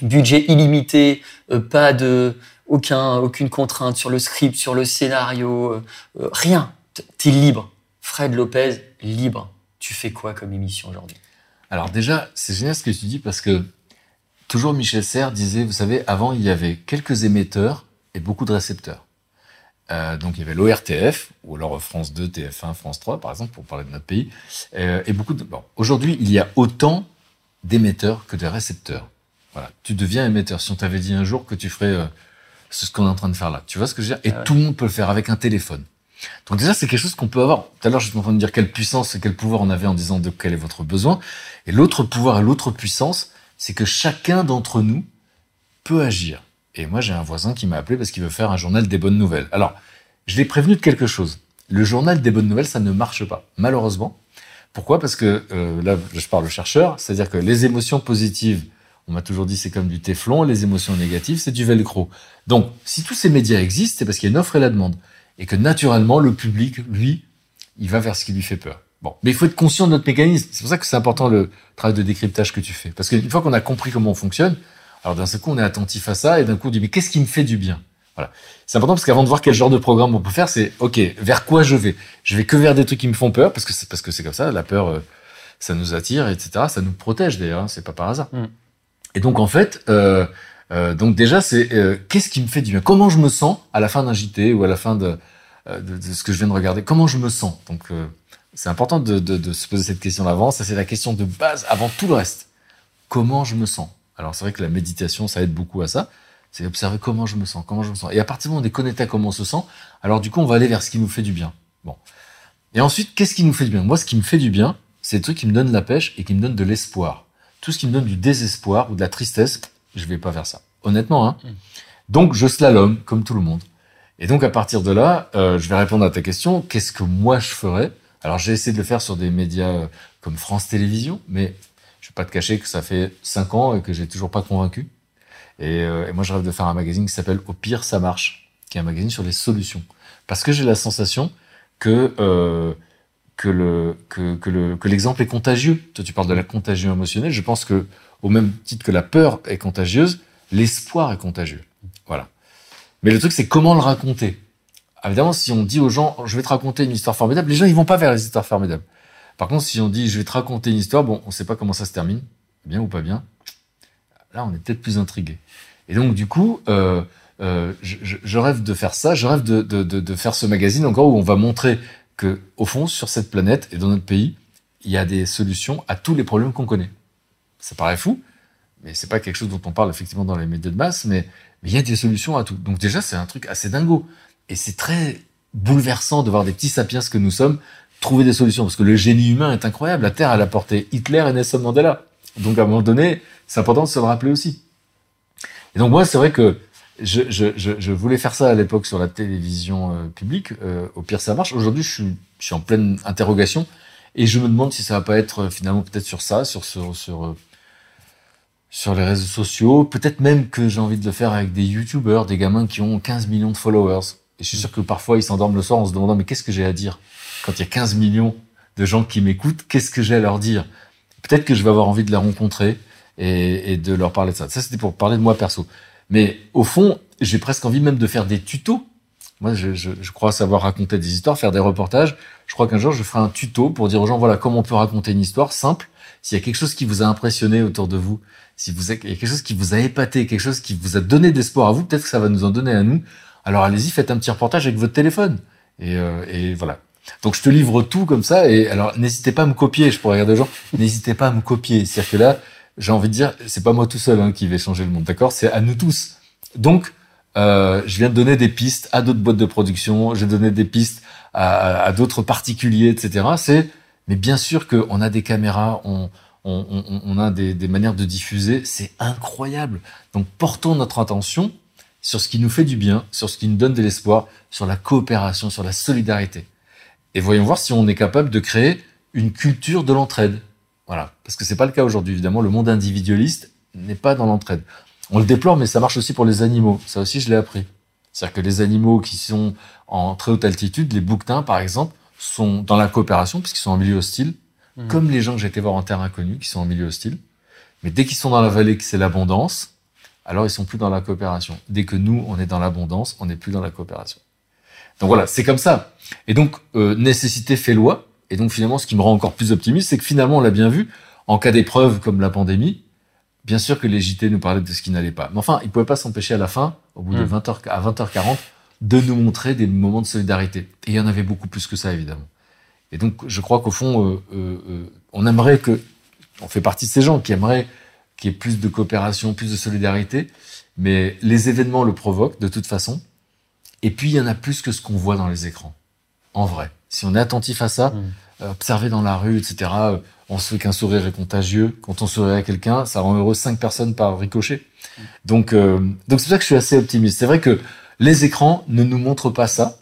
budget illimité, euh, pas de aucun, aucune contrainte sur le script, sur le scénario, euh, euh, rien. T'es libre. Fred Lopez, libre. Tu fais quoi comme émission aujourd'hui? Alors déjà, c'est génial ce que tu dis parce que toujours Michel Serres disait, vous savez, avant il y avait quelques émetteurs et beaucoup de récepteurs. Donc il y avait l'ORTF, ou alors France 2, TF1, France 3, par exemple, pour parler de notre pays, et beaucoup de... Bon, aujourd'hui, il y a autant d'émetteurs que de récepteurs. Voilà, tu deviens émetteur. Si on t'avait dit un jour que tu ferais euh, ce qu'on est en train de faire là, tu vois ce que je veux dire? Et Ah ouais. tout le monde peut le faire avec un téléphone. Donc déjà, c'est quelque chose qu'on peut avoir. Tout à l'heure, je suis en train de dire quelle puissance et quel pouvoir on avait en disant de quel est votre besoin. Et l'autre pouvoir et l'autre puissance, c'est que chacun d'entre nous peut agir. Et moi, j'ai un voisin qui m'a appelé parce qu'il veut faire un journal des bonnes nouvelles. Alors, je l'ai prévenu de quelque chose. Le journal des bonnes nouvelles, ça ne marche pas, malheureusement. Pourquoi? Parce que euh, là, je parle au chercheur, c'est-à-dire que les émotions positives, on m'a toujours dit c'est comme du téflon, les émotions négatives, c'est du velcro. Donc, si tous ces médias existent, c'est parce qu'il y a une offre et la demande. Et que naturellement, le public, lui, il va vers ce qui lui fait peur. Bon, mais il faut être conscient de notre mécanisme. C'est pour ça que c'est important le travail de décryptage que tu fais. Parce qu'une fois qu'on a compris comment on fonctionne, alors d'un seul coup, on est attentif à ça et d'un coup, on dit, mais qu'est-ce qui me fait du bien? Voilà. C'est important parce qu'avant de voir quel genre de programme on peut faire, c'est, OK, vers quoi je vais? Je vais que vers des trucs qui me font peur, parce que c'est comme ça, la peur, euh, ça nous attire, etc. Ça nous protège d'ailleurs, hein, c'est pas par hasard. Mm. Et donc, en fait, euh, euh, donc déjà, c'est euh, qu'est-ce qui me fait du bien? Comment je me sens à la fin d'un JT ou à la fin de, ce que je viens de regarder? Comment je me sens? Donc, c'est important de, se poser cette question d'avant. Ça, c'est la question de base avant tout le reste. Comment je me sens? Alors, c'est vrai que la méditation, ça aide beaucoup à ça. C'est observer comment je me sens, comment je me sens. Et à partir du moment où on est connecté à comment on se sent, alors du coup, on va aller vers ce qui nous fait du bien. Bon. Et ensuite, qu'est-ce qui nous fait du bien? Moi, ce qui me fait du bien, c'est le truc qui me donne la pêche et qui me donne de l'espoir. Tout ce qui me donne du désespoir ou de la tristesse, je vais pas vers ça. Honnêtement, hein. Mm. Donc, je slalom, comme tout le monde. Et donc, à partir de là, euh, je vais répondre à ta question. Qu'est-ce que moi, je ferais? Alors, j'ai essayé de le faire sur des médias euh, comme France Télévisions, mais je vais pas te cacher que ça fait cinq ans et que j'ai toujours pas convaincu. Et, euh, et moi, je rêve de faire un magazine qui s'appelle Au pire, ça marche, qui est un magazine sur les solutions. Parce que j'ai la sensation que euh, que le que, le que l'exemple est contagieux. Toi, tu parles de la contagion émotionnelle. Je pense que au même titre que la peur est contagieuse, l'espoir est contagieux. Voilà. Mais le truc, c'est comment le raconter. Évidemment, si on dit aux gens, je vais te raconter une histoire formidable, les gens, ils vont pas vers les histoires formidables. Par contre, si on dit, je vais te raconter une histoire, bon, on sait pas comment ça se termine, bien ou pas bien. Là, on est peut-être plus intrigué. Et donc, du coup, euh, euh, je rêve de faire ça. Je rêve de, de, de, de faire ce magazine encore où on va montrer que, au fond, sur cette planète et dans notre pays, il y a des solutions à tous les problèmes qu'on connaît. Ça paraît fou, mais c'est pas quelque chose dont on parle effectivement dans les médias de masse, mais mais il y a des solutions à tout. Donc déjà, c'est un truc assez dingo. Et c'est très bouleversant de voir des petits sapiens que nous sommes trouver des solutions. Parce que le génie humain est incroyable. La Terre, elle a porté Hitler et Nelson Mandela. Donc à un moment donné, c'est important de se le rappeler aussi. Et donc moi, c'est vrai que je, voulais faire ça à l'époque sur la télévision euh, publique. Euh, au pire, ça marche. Aujourd'hui, je suis, en pleine interrogation. Et je me demande si ça va pas être euh, finalement peut-être sur ça, sur, les réseaux sociaux. Peut-être même que j'ai envie de le faire avec des youtubeurs, des gamins qui ont 15 millions de followers. Et je suis sûr que parfois ils s'endorment le soir en se demandant mais qu'est-ce que j'ai à dire quand il y a 15 millions de gens qui m'écoutent, qu'est-ce que j'ai à leur dire? Peut-être que je vais avoir envie de les rencontrer et de leur parler de ça. Ça c'était pour parler de moi perso. Mais au fond, j'ai presque envie même de faire des tutos. Moi, je, je, je crois savoir raconter des histoires, faire des reportages. Je crois qu'un jour, je ferai un tuto pour dire aux gens, voilà, comment on peut raconter une histoire simple s'il y a quelque chose qui vous a impressionné autour de vous, si vous avez, il y a quelque chose qui vous a épaté, quelque chose qui vous a donné d'espoir à vous, peut-être que ça va nous en donner à nous. Alors allez-y, faites un petit reportage avec votre téléphone. Et, euh, et voilà. Donc je te livre tout comme ça. Et alors n'hésitez pas à me copier. Je pourrais regarder aux gens. N'hésitez pas à me copier. C'est-à-dire que là, j'ai envie de dire, c'est pas moi tout seul hein, qui vais changer le monde, d'accord? C'est à nous tous. Donc euh, je viens de donner des pistes à d'autres boîtes de production. J'ai donné des pistes à, d'autres particuliers, etc. C'est mais bien sûr qu'on a des caméras, on, a des, manières de diffuser, c'est incroyable. Donc portons notre attention sur ce qui nous fait du bien, sur ce qui nous donne de l'espoir, sur la coopération, sur la solidarité. Et voyons voir si on est capable de créer une culture de l'entraide. Voilà, parce que c'est pas le cas aujourd'hui. Évidemment, le monde individualiste n'est pas dans l'entraide. On le déplore, mais ça marche aussi pour les animaux. Ça aussi, je l'ai appris. C'est-à-dire que les animaux qui sont en très haute altitude, les bouquetins par exemple, sont dans la coopération puisqu'ils sont en milieu hostile, mmh. comme les gens que j'ai été voir en terre inconnue qui sont en milieu hostile. Mais dès qu'ils sont dans la vallée, que c'est l'abondance, alors ils sont plus dans la coopération. Dès que nous, on est dans l'abondance, on n'est plus dans la coopération. Donc voilà, c'est comme ça. Et donc, euh, nécessité fait loi. Et donc finalement, ce qui me rend encore plus optimiste, c'est que finalement, on l'a bien vu, en cas d'épreuve comme la pandémie, bien sûr que les JT nous parlaient de ce qui n'allait pas. Mais enfin, ils pouvaient pas s'empêcher à la fin, au bout de 20h, mmh. à 20h40, de nous montrer des moments de solidarité. Et il y en avait beaucoup plus que ça, évidemment. Et donc, je crois qu'au fond, euh, euh, euh, on aimerait que, on fait partie de ces gens qui aimeraient qu'il y ait plus de coopération, plus de solidarité, mais les événements le provoquent de toute façon. Et puis, il y en a plus que ce qu'on voit dans les écrans, en vrai. Si on est attentif à ça, mmh. observer dans la rue, etc., on se fait qu'un sourire est contagieux. Quand on sourit à quelqu'un, ça rend heureux cinq personnes par ricochet. Mmh. Donc, donc c'est pour ça que je suis assez optimiste. C'est vrai que les écrans ne nous montrent pas ça,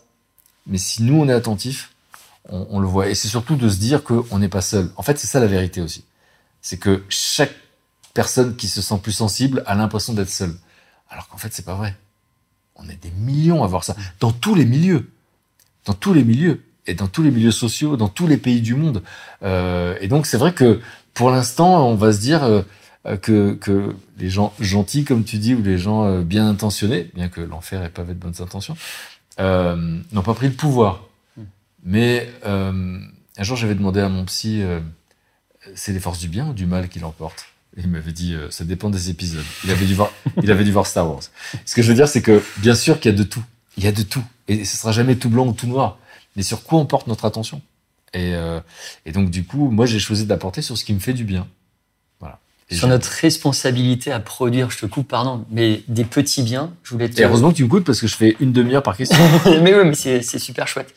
mais si nous on est attentif, on, on le voit. Et c'est surtout de se dire qu'on n'est pas seul. En fait, c'est ça la vérité aussi. C'est que chaque personne qui se sent plus sensible a l'impression d'être seule. Alors qu'en fait, c'est pas vrai. On est des millions à voir ça. Dans tous les milieux. Dans tous les milieux. Et dans tous les milieux sociaux, dans tous les pays du monde. Euh, et donc, c'est vrai que pour l'instant, on va se dire, euh, que, que les gens gentils, comme tu dis, ou les gens euh, bien intentionnés, bien que l'enfer est pavé de bonnes intentions, n'ont pas pris le pouvoir. Hmm. Mais un jour, j'avais demandé à mon psy, c'est les forces du bien ou du mal qui l'emportent? Il m'avait dit, ça dépend des épisodes. Il avait dû voir, il avait dû voir Star Wars. Ce que je veux dire, c'est que bien sûr qu'il y a de tout. Il y a de tout. Et ce sera jamais tout blanc ou tout noir. Mais sur quoi on porte notre attention? Et, et donc, du coup, moi, j'ai choisi d'apporter sur ce qui me fait du bien sur notre responsabilité à produire, je te coupe, pardon, mais des petits biens. Je voulais te... Et heureusement que tu me coupes parce que je fais une demi-heure par question. mais oui, mais c'est super chouette.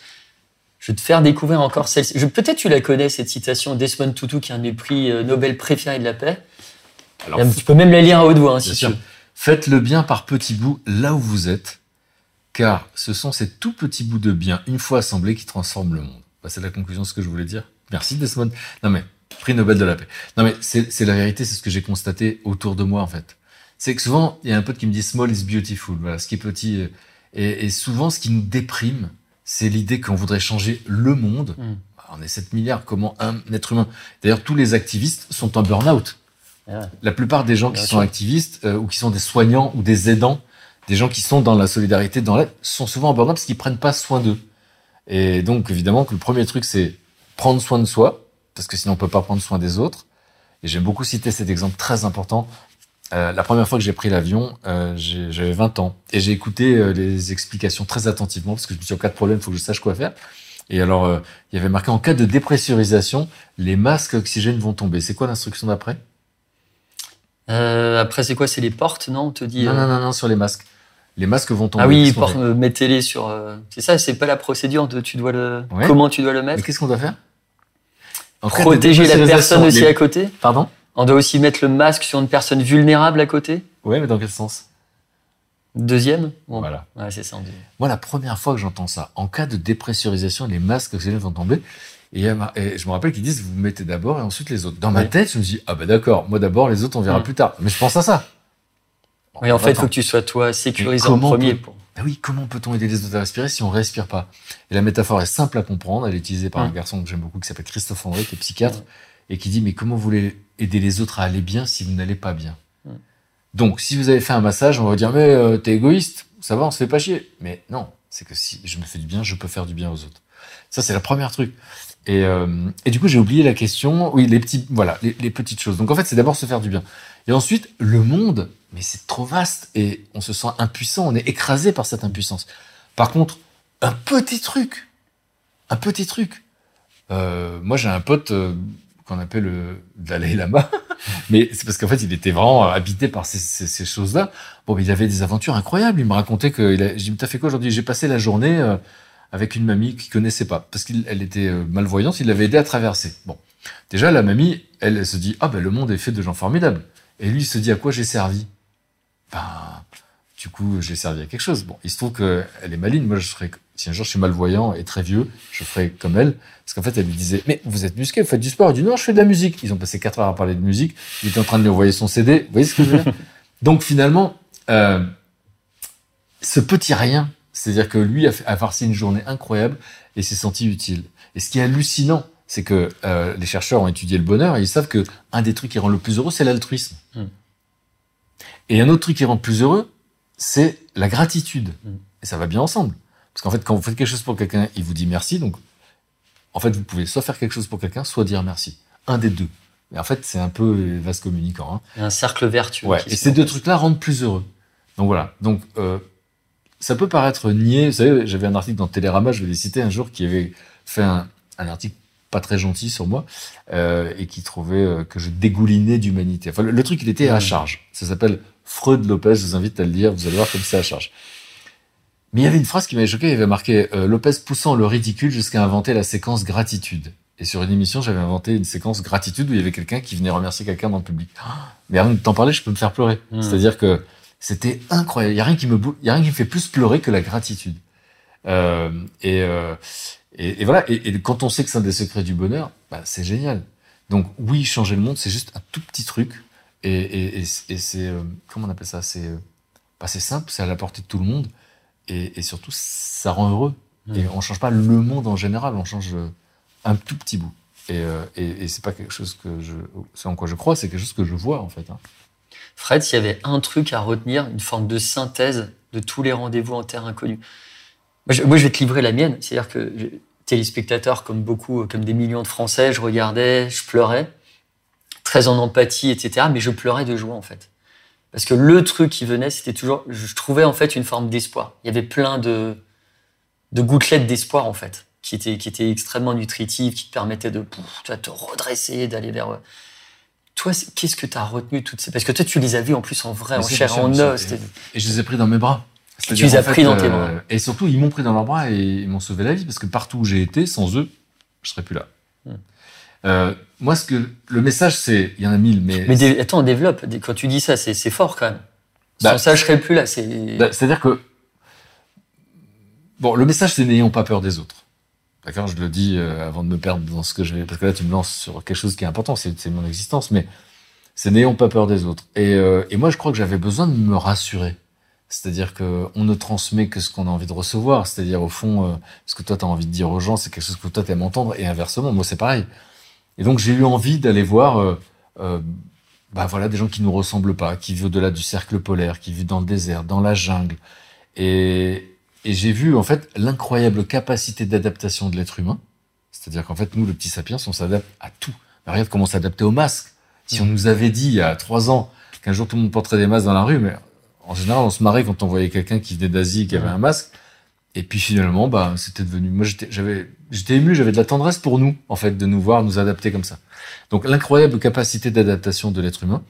Je vais te faire découvrir encore celle-ci. Peut-être tu la connais, cette citation Desmond Tutu, qui est un des prix euh, Nobel préférés de la paix. Alors, tu peux même la lire à haute voix, hein, si tu veux. Faites le bien par petits bouts là où vous êtes, car ce sont ces tout petits bouts de bien, une fois assemblés, qui transforment le monde. Bah, c'est la conclusion de ce que je voulais dire. Merci Desmond. Non mais Prix Nobel de la paix. Non mais c'est la vérité, c'est ce que j'ai constaté autour de moi en fait. C'est que souvent, il y a un pote qui me dit small is beautiful. Voilà, ce qui est petit. Et, et souvent, ce qui nous déprime, c'est l'idée qu'on voudrait changer le monde. Mm. On est 7 milliards, comment un être humain? D'ailleurs, tous les activistes sont en burn-out. Ah la plupart des gens qui sont activistes euh, ou qui sont des soignants ou des aidants, des gens qui sont dans la solidarité, dans l'aide, sont souvent en burn-out parce qu'ils prennent pas soin d'eux. Et donc, évidemment, que le premier truc, c'est prendre soin de soi, parce que sinon on peut pas prendre soin des autres. Et j'aime beaucoup citer cet exemple très important. Euh, la première fois que j'ai pris l'avion, euh, j'avais 20 ans et j'ai écouté euh, les explications très attentivement parce que je me suis dit en cas de problème, il faut que je sache quoi faire. Et alors, euh, il y avait marqué en cas de dépressurisation, les masques oxygène vont tomber. C'est quoi l'instruction d'après? Après, c'est quoi? C'est les portes, non? On te dit non, non, non, non, sur les masques. Les masques vont tomber. Ah oui, mettez-les sur. c'est ça, c'est pas la procédure de tu dois le. Comment tu dois le mettre? Mais qu'est-ce qu'on doit faire? Protéger la personne aussi à côté? Pardon? On doit aussi mettre le masque sur une personne vulnérable à côté? Ouais, mais dans quel sens? Deuxième? Voilà. Ouais, c'est ça. Moi, la première fois que j'entends ça, en cas de dépressurisation, les masques oxygène vont tomber. Et, je me rappelle qu'ils disent, vous, vous mettez d'abord et ensuite les autres. Dans ma tête, je me dis, ah bah d'accord, moi d'abord, les autres, on verra plus tard. Mais je pense à ça. oui, en fait, il faut que tu sois toi sécurisé en premier. Pour... Ah oui, comment peut-on aider les autres à respirer si on respire pas? Et la métaphore est simple à comprendre. Elle est utilisée par un garçon que j'aime beaucoup qui s'appelle Christophe André, qui est psychiatre, et qui dit mais comment vous voulez aider les autres à aller bien si vous n'allez pas bien? Donc, si vous avez fait un massage, on va dire mais euh, t'es égoïste, ça va, on se fait pas chier. Mais non, c'est que si je me fais du bien, je peux faire du bien aux autres. Ça, c'est la première truc. Et, euh, et du coup, j'ai oublié la question. Oui, les petits, voilà, les, petites choses. Donc en fait, c'est d'abord se faire du bien. Et ensuite, le monde, mais c'est trop vaste et on se sent impuissant, on est écrasé par cette impuissance. Par contre, un petit truc, un petit truc. Euh, moi, j'ai un pote euh, qu'on appelle le Dalai Lama, mais c'est parce qu'en fait, il était vraiment habité par ces, choses-là. Bon, mais il avait des aventures incroyables. Il me racontait que, il a, dit, t'as fait quoi aujourd'hui? J'ai passé la journée avec une mamie qu'il connaissait pas, parce qu'elle était euh, malvoyante. Il l'avait aidé à traverser. Bon, déjà, la mamie, elle, elle se dit, ah ben le monde est fait de gens formidables. Et lui, il se dit à quoi j'ai servi? Ben, du coup, j'ai servi à quelque chose. Bon, il se trouve qu'elle est maligne. Moi, je serais, si un jour je suis malvoyant et très vieux, je ferais comme elle. Parce qu'en fait, elle lui disait, mais vous êtes musqué, vous faites du sport. Il dit, non, je fais de la musique. Ils ont passé quatre heures à parler de musique. Il était en train de lui envoyer son CD. Vous voyez ce que je veux dire? Donc, finalement, euh, ce petit rien, c'est-à-dire que lui a, a passé une journée incroyable et s'est senti utile. Et ce qui est hallucinant, c'est que euh, les chercheurs ont étudié le bonheur et ils savent que un des trucs qui rend le plus heureux, c'est l'altruisme. Mm. Et un autre truc qui rend plus heureux, c'est la gratitude. Mm. Et ça va bien ensemble. Parce qu'en fait, quand vous faites quelque chose pour quelqu'un, il vous dit merci. Donc, en fait, vous pouvez soit faire quelque chose pour quelqu'un, soit dire merci. Un des deux. Et en fait, c'est un peu les vases communicants. Hein. Un cercle vertueux. Ouais. Et ces deux trucs-là rendent plus heureux. Donc voilà. Donc euh, ça peut paraître niais. Vous savez, j'avais un article dans Télérama, je vais les citer un jour, qui avait fait un, un article pas très gentil sur moi euh, et qui trouvait euh, que je dégoulinais d'humanité. Enfin, le, le truc, il était à charge. Ça s'appelle Freud Lopez. Je vous invite à le lire. Vous allez voir comme c'est à charge. Mais il y avait une phrase qui m'avait choqué. Il y avait marqué euh, Lopez poussant le ridicule jusqu'à inventer la séquence gratitude. Et sur une émission, j'avais inventé une séquence gratitude où il y avait quelqu'un qui venait remercier quelqu'un dans le public. Mais avant de t'en parler, je peux me faire pleurer. Mm. C'est-à-dire que c'était incroyable. Il y a rien qui me, bou- il y a rien qui me fait plus pleurer que la gratitude. Euh, et, euh, et, et voilà. Et, et quand on sait que c'est un des secrets du bonheur, bah, c'est génial. Donc oui, changer le monde, c'est juste un tout petit truc. Et, et, c'est euh, comment on appelle ça? C'est bah, c'est simple, c'est à la portée de tout le monde. Et, surtout, ça rend heureux. Mm. Et on change pas le monde en général, on change un tout petit bout. Et, et, et c'est pas quelque chose que je, c'est en quoi je crois, c'est quelque chose que je vois en fait. hein. Fred, s'il y avait un truc à retenir, une forme de synthèse de tous les rendez-vous en terre inconnue. Moi je, vais te livrer la mienne. C'est-à-dire que téléspectateur, comme beaucoup, comme des millions de Français, je regardais, je pleurais, très en empathie, etc. Mais je pleurais de joie, en fait. Parce que le truc qui venait, c'était toujours, je trouvais en fait une forme d'espoir. Il y avait plein de, gouttelettes d'espoir, en fait, qui étaient, extrêmement nutritives, qui te permettaient de te redresser, d'aller vers. Toi, qu'est-ce que tu as retenu toutes ces. Parce que toi, tu les as vus en plus en vrai, Mais en chair, en os. c'était- Et je les ai pris dans mes bras. Tu les as pris dans tes bras. Et surtout, ils m'ont pris dans leurs bras et ils m'ont sauvé la vie parce que partout où j'ai été, sans eux, je serais plus là. Hmm. Euh, moi, ce que le message, c'est, il y en a mille, mais, Mais attends, développe. Dé- Quand tu dis ça, c'est fort quand même. Sans Bah, ça, je serais plus là. C'est. Bah, C'est-à-dire que, bon, le message, c'est n'ayons pas peur des autres. D'accord Je le dis euh, avant de me perdre dans ce que je vais. Parce que là, tu me lances sur quelque chose qui est important, c'est c'est mon existence, mais c'est n'ayons pas peur des autres. Et, euh, et moi, je crois que j'avais besoin de me rassurer. C'est-à-dire que on ne transmet que ce qu'on a envie de recevoir. C'est-à-dire, au fond, euh, ce que toi, tu as envie de dire aux gens, c'est quelque chose que toi, tu aimes entendre, et inversement, moi, c'est pareil. Et donc, j'ai eu envie d'aller voir. euh, euh, bah voilà, des gens qui nous ressemblent pas, qui vivent au-delà du cercle polaire, qui vivent dans le désert, dans la jungle. Et, et j'ai vu en fait l'incroyable capacité d'adaptation de l'être humain. C'est-à-dire qu'en fait, nous, le petit sapiens, on s'adapte à tout. Mais regarde comment on s'adaptait aux masques. Si on nous avait dit il y a trois ans qu'un jour tout le monde porterait des masques dans la rue, mais en général, on se marrait quand on voyait quelqu'un qui venait d'Asie et qui avait Ouais. un masque. Et puis finalement, bah, c'était devenu. Moi, j'étais, j'avais, j'étais ému, j'avais de la tendresse pour nous, en fait, de nous voir nous adapter comme ça. Donc, l'incroyable capacité d'adaptation de l'être humain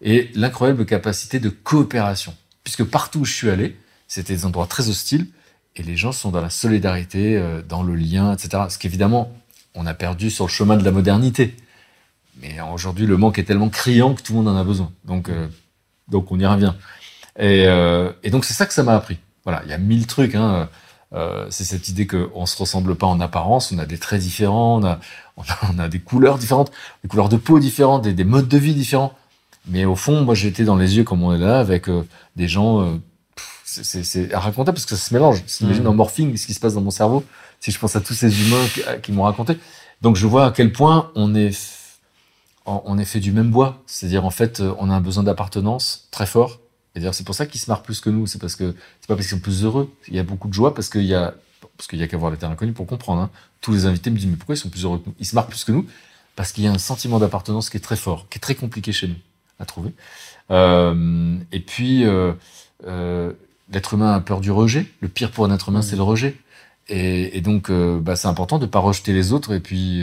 et l'incroyable capacité de coopération. Puisque partout où je suis allé, c'était des endroits très hostiles et les gens sont dans la solidarité, euh, dans le lien, etc. Ce qu'évidemment, on a perdu sur le chemin de la modernité. Mais aujourd'hui, le manque est tellement criant que tout le monde en a besoin. Donc, euh, donc on y revient. Et, euh, et donc, c'est ça que ça m'a appris. Voilà, il y a mille trucs. Hein. C'est cette idée qu'on se ressemble pas en apparence, on a des traits différents, on a, on a, des couleurs différentes, des couleurs de peau différentes, des, des modes de vie différents. Mais au fond, moi, été dans les yeux comme on est là, avec des gens. C'est- à raconter parce que ça se mélange. S'imagine Mhm. en morphing ce qui se passe dans mon cerveau si je pense à tous ces humains qui, qui m'ont raconté. Donc je vois à quel point on est, on fait du même bois. C'est-à-dire en fait, euh, on a un besoin d'appartenance très fort. Et d'ailleurs, c'est pour ça qu'ils se marrent plus que nous. C'est parce que c'est pas parce qu'ils sont plus heureux. Il y a beaucoup de joie parce qu'il y a parce qu'il y a qu'à voir les terrains inconnus pour comprendre. Hein. Tous les invités me disent mais pourquoi ils sont plus heureux que nous? Ils se marquent plus que nous parce qu'il y a un sentiment d'appartenance qui est très fort, qui est très compliqué chez nous à trouver. Euh, et puis euh, euh, l'être humain a peur du rejet. Le pire pour un être humain, c'est le rejet. Et, et donc, euh, bah, c'est important de pas rejeter les autres et puis,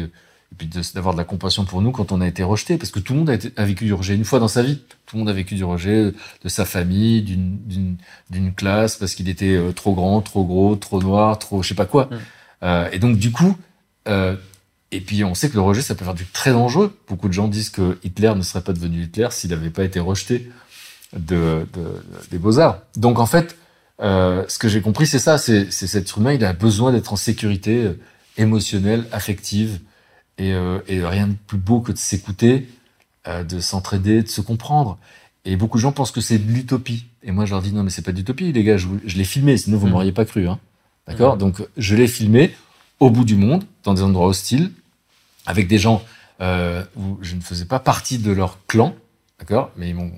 et puis d'avoir de, la compassion pour nous quand on a été rejeté, parce que tout le monde a, été, a, vécu du rejet une fois dans sa vie. Tout le monde a vécu du rejet de sa famille, d'une classe, parce qu'il était euh, trop grand, trop gros, trop noir, trop je sais pas quoi. Mm. Euh, et donc, du coup, euh, et puis on sait que le rejet, ça peut faire du très dangereux. Beaucoup de gens disent que Hitler ne serait pas devenu Hitler s'il n'avait pas été rejeté de, de, des beaux-arts. Donc en fait, euh, ce que j'ai compris, c'est ça, c'est cet être humain, il a besoin d'être en sécurité euh, émotionnelle, affective, et, euh, et, rien de plus beau que de s'écouter, de s'entraider, de se comprendre. Et beaucoup de gens pensent que c'est de l'utopie. Et moi, je leur dis non, mais c'est pas d'utopie, les gars. Je, je l'ai filmé, sinon vous mmh. m'auriez pas cru. Hein. D'accord? Mmh. Donc, je l'ai filmé au bout du monde, dans des endroits hostiles, avec des gens où je ne faisais pas partie de leur clan, d'accord? Mais ils m'ont,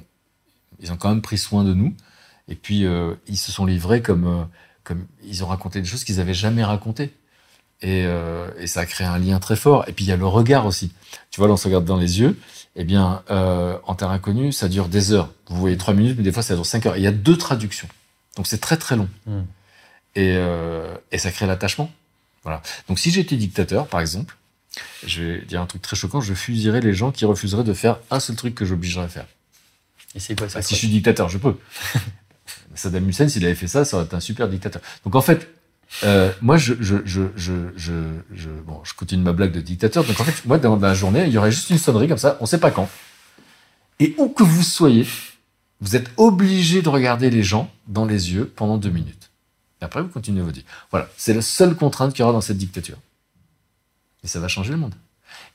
ils ont quand même pris soin de nous. Et puis, euh, ils se sont livrés comme, euh, comme ils ont raconté des choses qu'ils n'avaient jamais racontées. Et, euh, et, ça a créé un lien très fort. Et puis, il y a le regard aussi. Tu vois, là, on se regarde dans les yeux. Eh bien, euh, en terre inconnue, ça dure des heures. Vous voyez trois minutes, mais des fois, ça dure cinq heures. Et il y a deux traductions. Donc, c'est très, très long. Mm. Et, euh, et ça crée l'attachement. Voilà. Donc, si j'étais dictateur, par exemple, je vais dire un truc très choquant, je fusillerais les gens qui refuseraient de faire un seul truc que j'obligerais à faire. Et c'est quoi ça bah, Si je suis dictateur, je peux. Saddam Hussein, s'il avait fait ça, ça aurait été un super dictateur. Donc en fait, euh, moi, je, je, je, je, je, bon, je continue ma blague de dictateur. Donc en fait, moi, dans la journée, il y aurait juste une sonnerie comme ça, on sait pas quand. Et où que vous soyez, vous êtes obligé de regarder les gens dans les yeux pendant deux minutes. Et après, vous continuez vos vie. Voilà, c'est la seule contrainte qu'il y aura dans cette dictature. Et ça va changer le monde.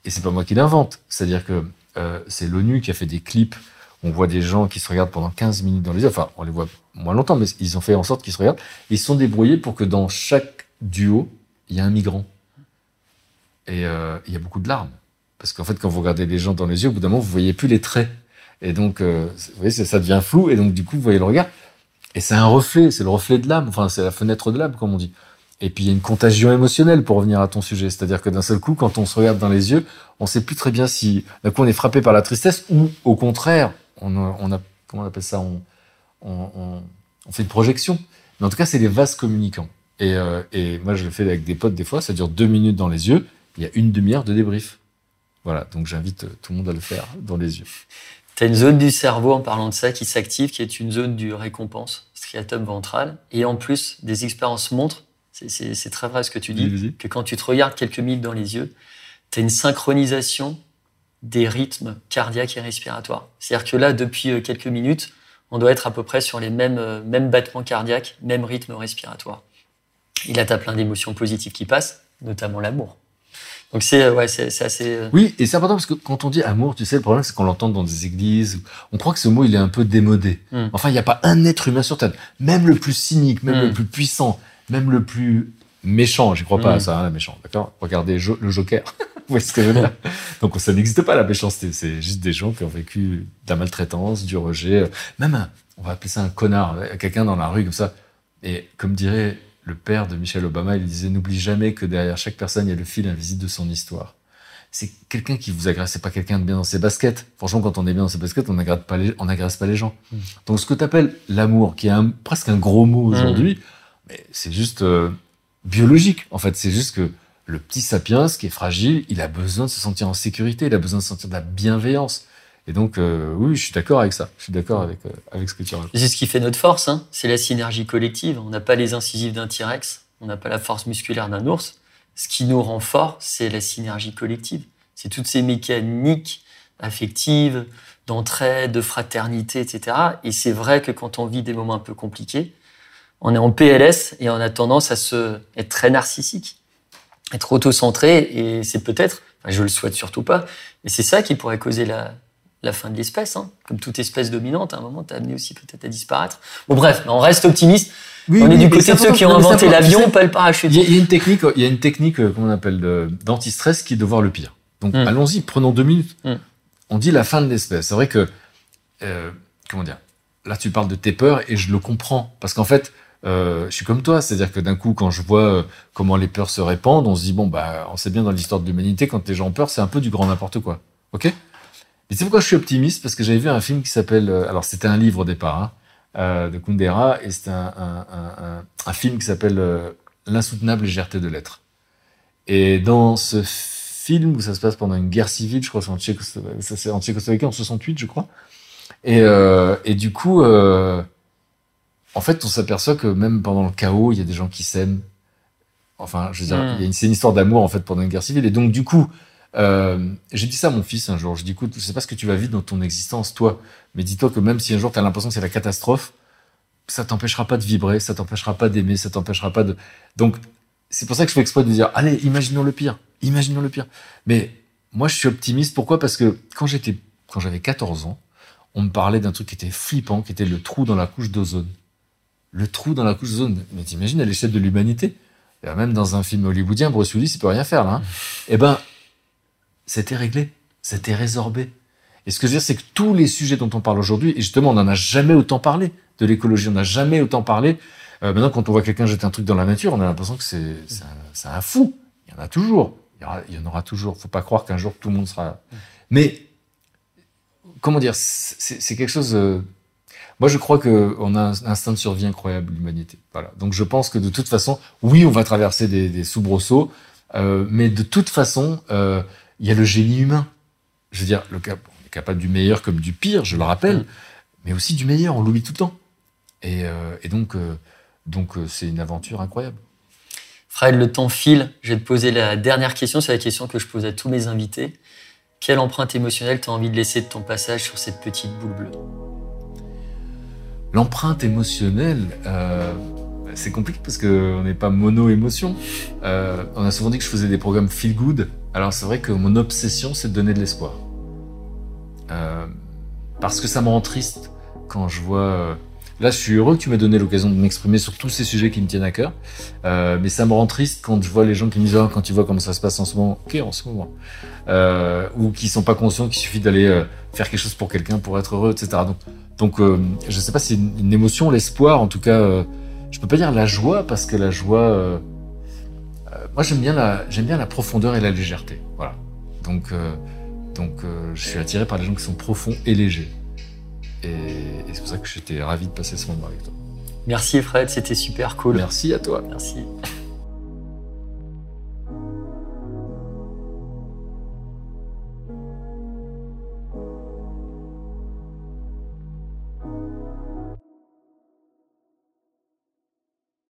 Et c'est pas moi qui l'invente. C'est-à-dire que euh, c'est l'ONU qui a fait des clips on voit des gens qui se regardent pendant 15 minutes dans les yeux. Enfin, on les voit moins longtemps, mais ils ont fait en sorte qu'ils se regardent. Ils se sont débrouillés pour que dans chaque duo, il y a un migrant. Et euh, il y a beaucoup de larmes. Parce qu'en fait, quand vous regardez les gens dans les yeux, au bout d'un moment, vous voyez plus les traits. Et donc, euh, vous voyez, ça devient flou. Et donc, du coup, vous voyez le regard. Et c'est un reflet, c'est le reflet de l'âme. Enfin, c'est la fenêtre de l'âme, comme on dit. Et puis il y a une contagion émotionnelle pour revenir à ton sujet, c'est-à-dire que d'un seul coup, quand on se regarde dans les yeux, on sait plus très bien si d'un coup on est frappé par la tristesse ou au contraire on a, on a, comment on appelle ça on, on, on, fait une projection. Mais en tout cas, c'est des vases communicants. Et, euh, et moi, je le fais avec des potes des fois, ça dure deux minutes dans les yeux, il y a une demi-heure de débrief. Voilà, donc j'invite euh, tout le monde à le faire dans les yeux. Tu as une zone du cerveau, en parlant de ça, qui s'active, qui est une zone du récompense, striatum ventral. Et en plus, des expériences montrent, c'est très vrai ce que tu dis, que quand tu te regardes quelques minutes dans les yeux, tu as une synchronisation des rythmes cardiaques et respiratoires. C'est-à-dire que là, depuis euh, quelques minutes, on doit être à peu près sur les mêmes, euh, mêmes battements cardiaques, mêmes rythmes respiratoires. Et là, tu as plein d'émotions positives qui passent, notamment l'amour. Donc c'est euh, ouais, c'est assez. Oui, et c'est important parce que quand on dit amour, tu sais, le problème c'est qu'on l'entend dans des églises. On croit que ce mot il est un peu démodé. Mm. Enfin, il n'y a pas un être humain sur terre, même le plus cynique, même mm. le plus puissant, même le plus méchant. J'y crois pas à hmm. ça, hein, méchant. D'accord? Regardez le Joker. Voyez ce que je veux dire Donc ça n'existe pas la méchanceté. C'est juste des gens qui ont vécu de la maltraitance, du rejet. Même, on va appeler ça un connard, quelqu'un dans la rue comme ça. Et comme dirait le père de Michel Obama, il disait n'oublie jamais que derrière chaque personne il y a le fil invisible de son histoire. C'est quelqu'un qui vous agresse, c'est pas quelqu'un de bien dans ses baskets. Franchement, quand on est bien dans ses baskets, on n'agresse pas les, on agresse pas les gens. Hmm. Donc ce que tu appelles l'amour, qui est un, presque un gros mot aujourd'hui, hmm. mais c'est juste euh, biologique. En fait, c'est juste que le petit sapiens qui est fragile, il a besoin de se sentir en sécurité, il a besoin de sentir de la bienveillance. Et donc, euh, oui, je suis d'accord avec ça. Je suis d'accord avec, euh, avec ce que tu racontes. C'est ce qui fait notre force, hein. c'est la synergie collective. On n'a pas les incisives d'un T-Rex, on n'a pas la force musculaire d'un ours. Ce qui nous rend fort, c'est la synergie collective. C'est toutes ces mécaniques affectives, d'entraide, de fraternité, etc. Et c'est vrai que quand on vit des moments un peu compliqués, on est en PLS et on a tendance à se être très narcissique, être auto-centré et c'est peut-être, enfin, je le souhaite surtout pas, mais c'est ça qui pourrait causer la, la fin de l'espèce, hein. comme toute espèce dominante, à un moment, t'as amené aussi peut-être à disparaître. Bon bref, on reste optimiste. on est du côté de ceux qui ont inventé l'avion, pas le parachute. Il y, a une technique, il y a une technique, euh, comment on appelle, d'anti-stress qui est de voir le pire. Donc hmm. allons-y, prenons deux minutes. Hmm. On dit la fin de l'espèce. C'est vrai que, euh, comment dire, là tu parles de tes peurs et je le comprends parce qu'en fait, euh, je suis comme toi, c'est-à-dire que d'un coup, quand je vois euh, comment les peurs se répandent, on se dit bon bah, on sait bien dans l'histoire de l'humanité, quand les gens ont peur, c'est un peu du grand n'importe quoi, ok? Et c'est pourquoi je suis optimiste? Parce que j'avais vu un film qui s'appelle, euh, alors c'était un livre au départ hein, de Kundera et c'était un, film qui s'appelle L'insoutenable légèreté de l'être. Et dans ce film où ça se passe pendant une guerre civile, je crois, c'est en, Tchécoslo en Tchécoslovaquie en 68, je crois. Et, du coup, en fait, on s'aperçoit que même pendant le chaos, il y a des gens qui s'aiment. Enfin, je veux dire, Mm. il y a une, c'est une histoire d'amour en fait pendant une guerre civile. Et donc, du coup, euh, j'ai dit ça à mon fils un jour. Je dis, écoute, je sais pas ce que tu vas vivre dans ton existence, toi, mais dis-toi que même si un jour tu as l'impression que c'est la catastrophe, ça t'empêchera pas de vibrer, ça t'empêchera pas d'aimer, ça t'empêchera pas de. Donc, c'est pour ça que je fais exprès de dire, allez, imaginons le pire, imaginons le pire. Mais moi, je suis optimiste. Pourquoi? Parce que quand j'étais, quand j'avais 14 ans, on me parlait d'un truc qui était flippant, qui était le trou dans la couche d'ozone. Le trou dans la couche d'ozone. Mais t'imagines à l'échelle de l'humanité Et Même dans un film hollywoodien, Bruce Willis, il peut rien faire là. Hein. Eh ben, c'était réglé, c'était résorbé. Et ce que je veux dire, c'est que tous les sujets dont on parle aujourd'hui, et justement, on n'en a jamais autant parlé de l'écologie, on n'a jamais autant parlé. Euh, maintenant, quand on voit quelqu'un jeter un truc dans la nature, on a l'impression que c'est un, fou. Il y en a toujours. Il y, en aura toujours. Faut pas croire qu'un jour tout le monde sera. Mais comment dire, c'est quelque chose. euh, Moi, je crois que on a un instinct de survie incroyable, l'humanité. Voilà. Donc, je pense que de toute façon, oui, on va traverser des, des soubresauts, euh, mais de toute façon, euh, il y a le génie humain. Je veux dire, on est capable du meilleur comme du pire, je le rappelle, mais aussi du meilleur. On l'oublie tout le temps. Et, euh, donc, donc, c'est une aventure incroyable. Fred, le temps file. Je vais te poser la dernière question. C'est la question que je pose à tous mes invités. Quelle empreinte émotionnelle t'as envie de laisser de ton passage sur cette petite boule bleue? L'empreinte émotionnelle, euh, c'est compliqué parce qu'on n'est pas mono-émotion. Euh, on a souvent dit que je faisais des programmes feel good. Alors c'est vrai que mon obsession, c'est de donner de l'espoir. Euh, parce que ça me rend triste quand je vois. Là, je suis heureux que tu m'aies donné l'occasion de m'exprimer sur tous ces sujets qui me tiennent à cœur. Mais ça me rend triste quand je vois les gens qui me disent Ah, quand tu vois comment ça se passe en ce moment, ok, en ce moment, ou qui sont pas conscients qu'il suffit d'aller faire quelque chose pour quelqu'un pour être heureux, etc. Donc, donc, euh, je sais pas si c'est une, émotion, l'espoir, en tout cas, euh, je peux pas dire la joie parce que la joie, euh, euh, moi j'aime bien la, j'aime bien la profondeur et la légèreté, voilà. Donc, donc, je suis attiré par les gens qui sont profonds et légers, et, et c'est pour ça que j'étais ravi de passer ce moment avec toi. Merci Fred, c'était super cool. Merci à toi. Merci.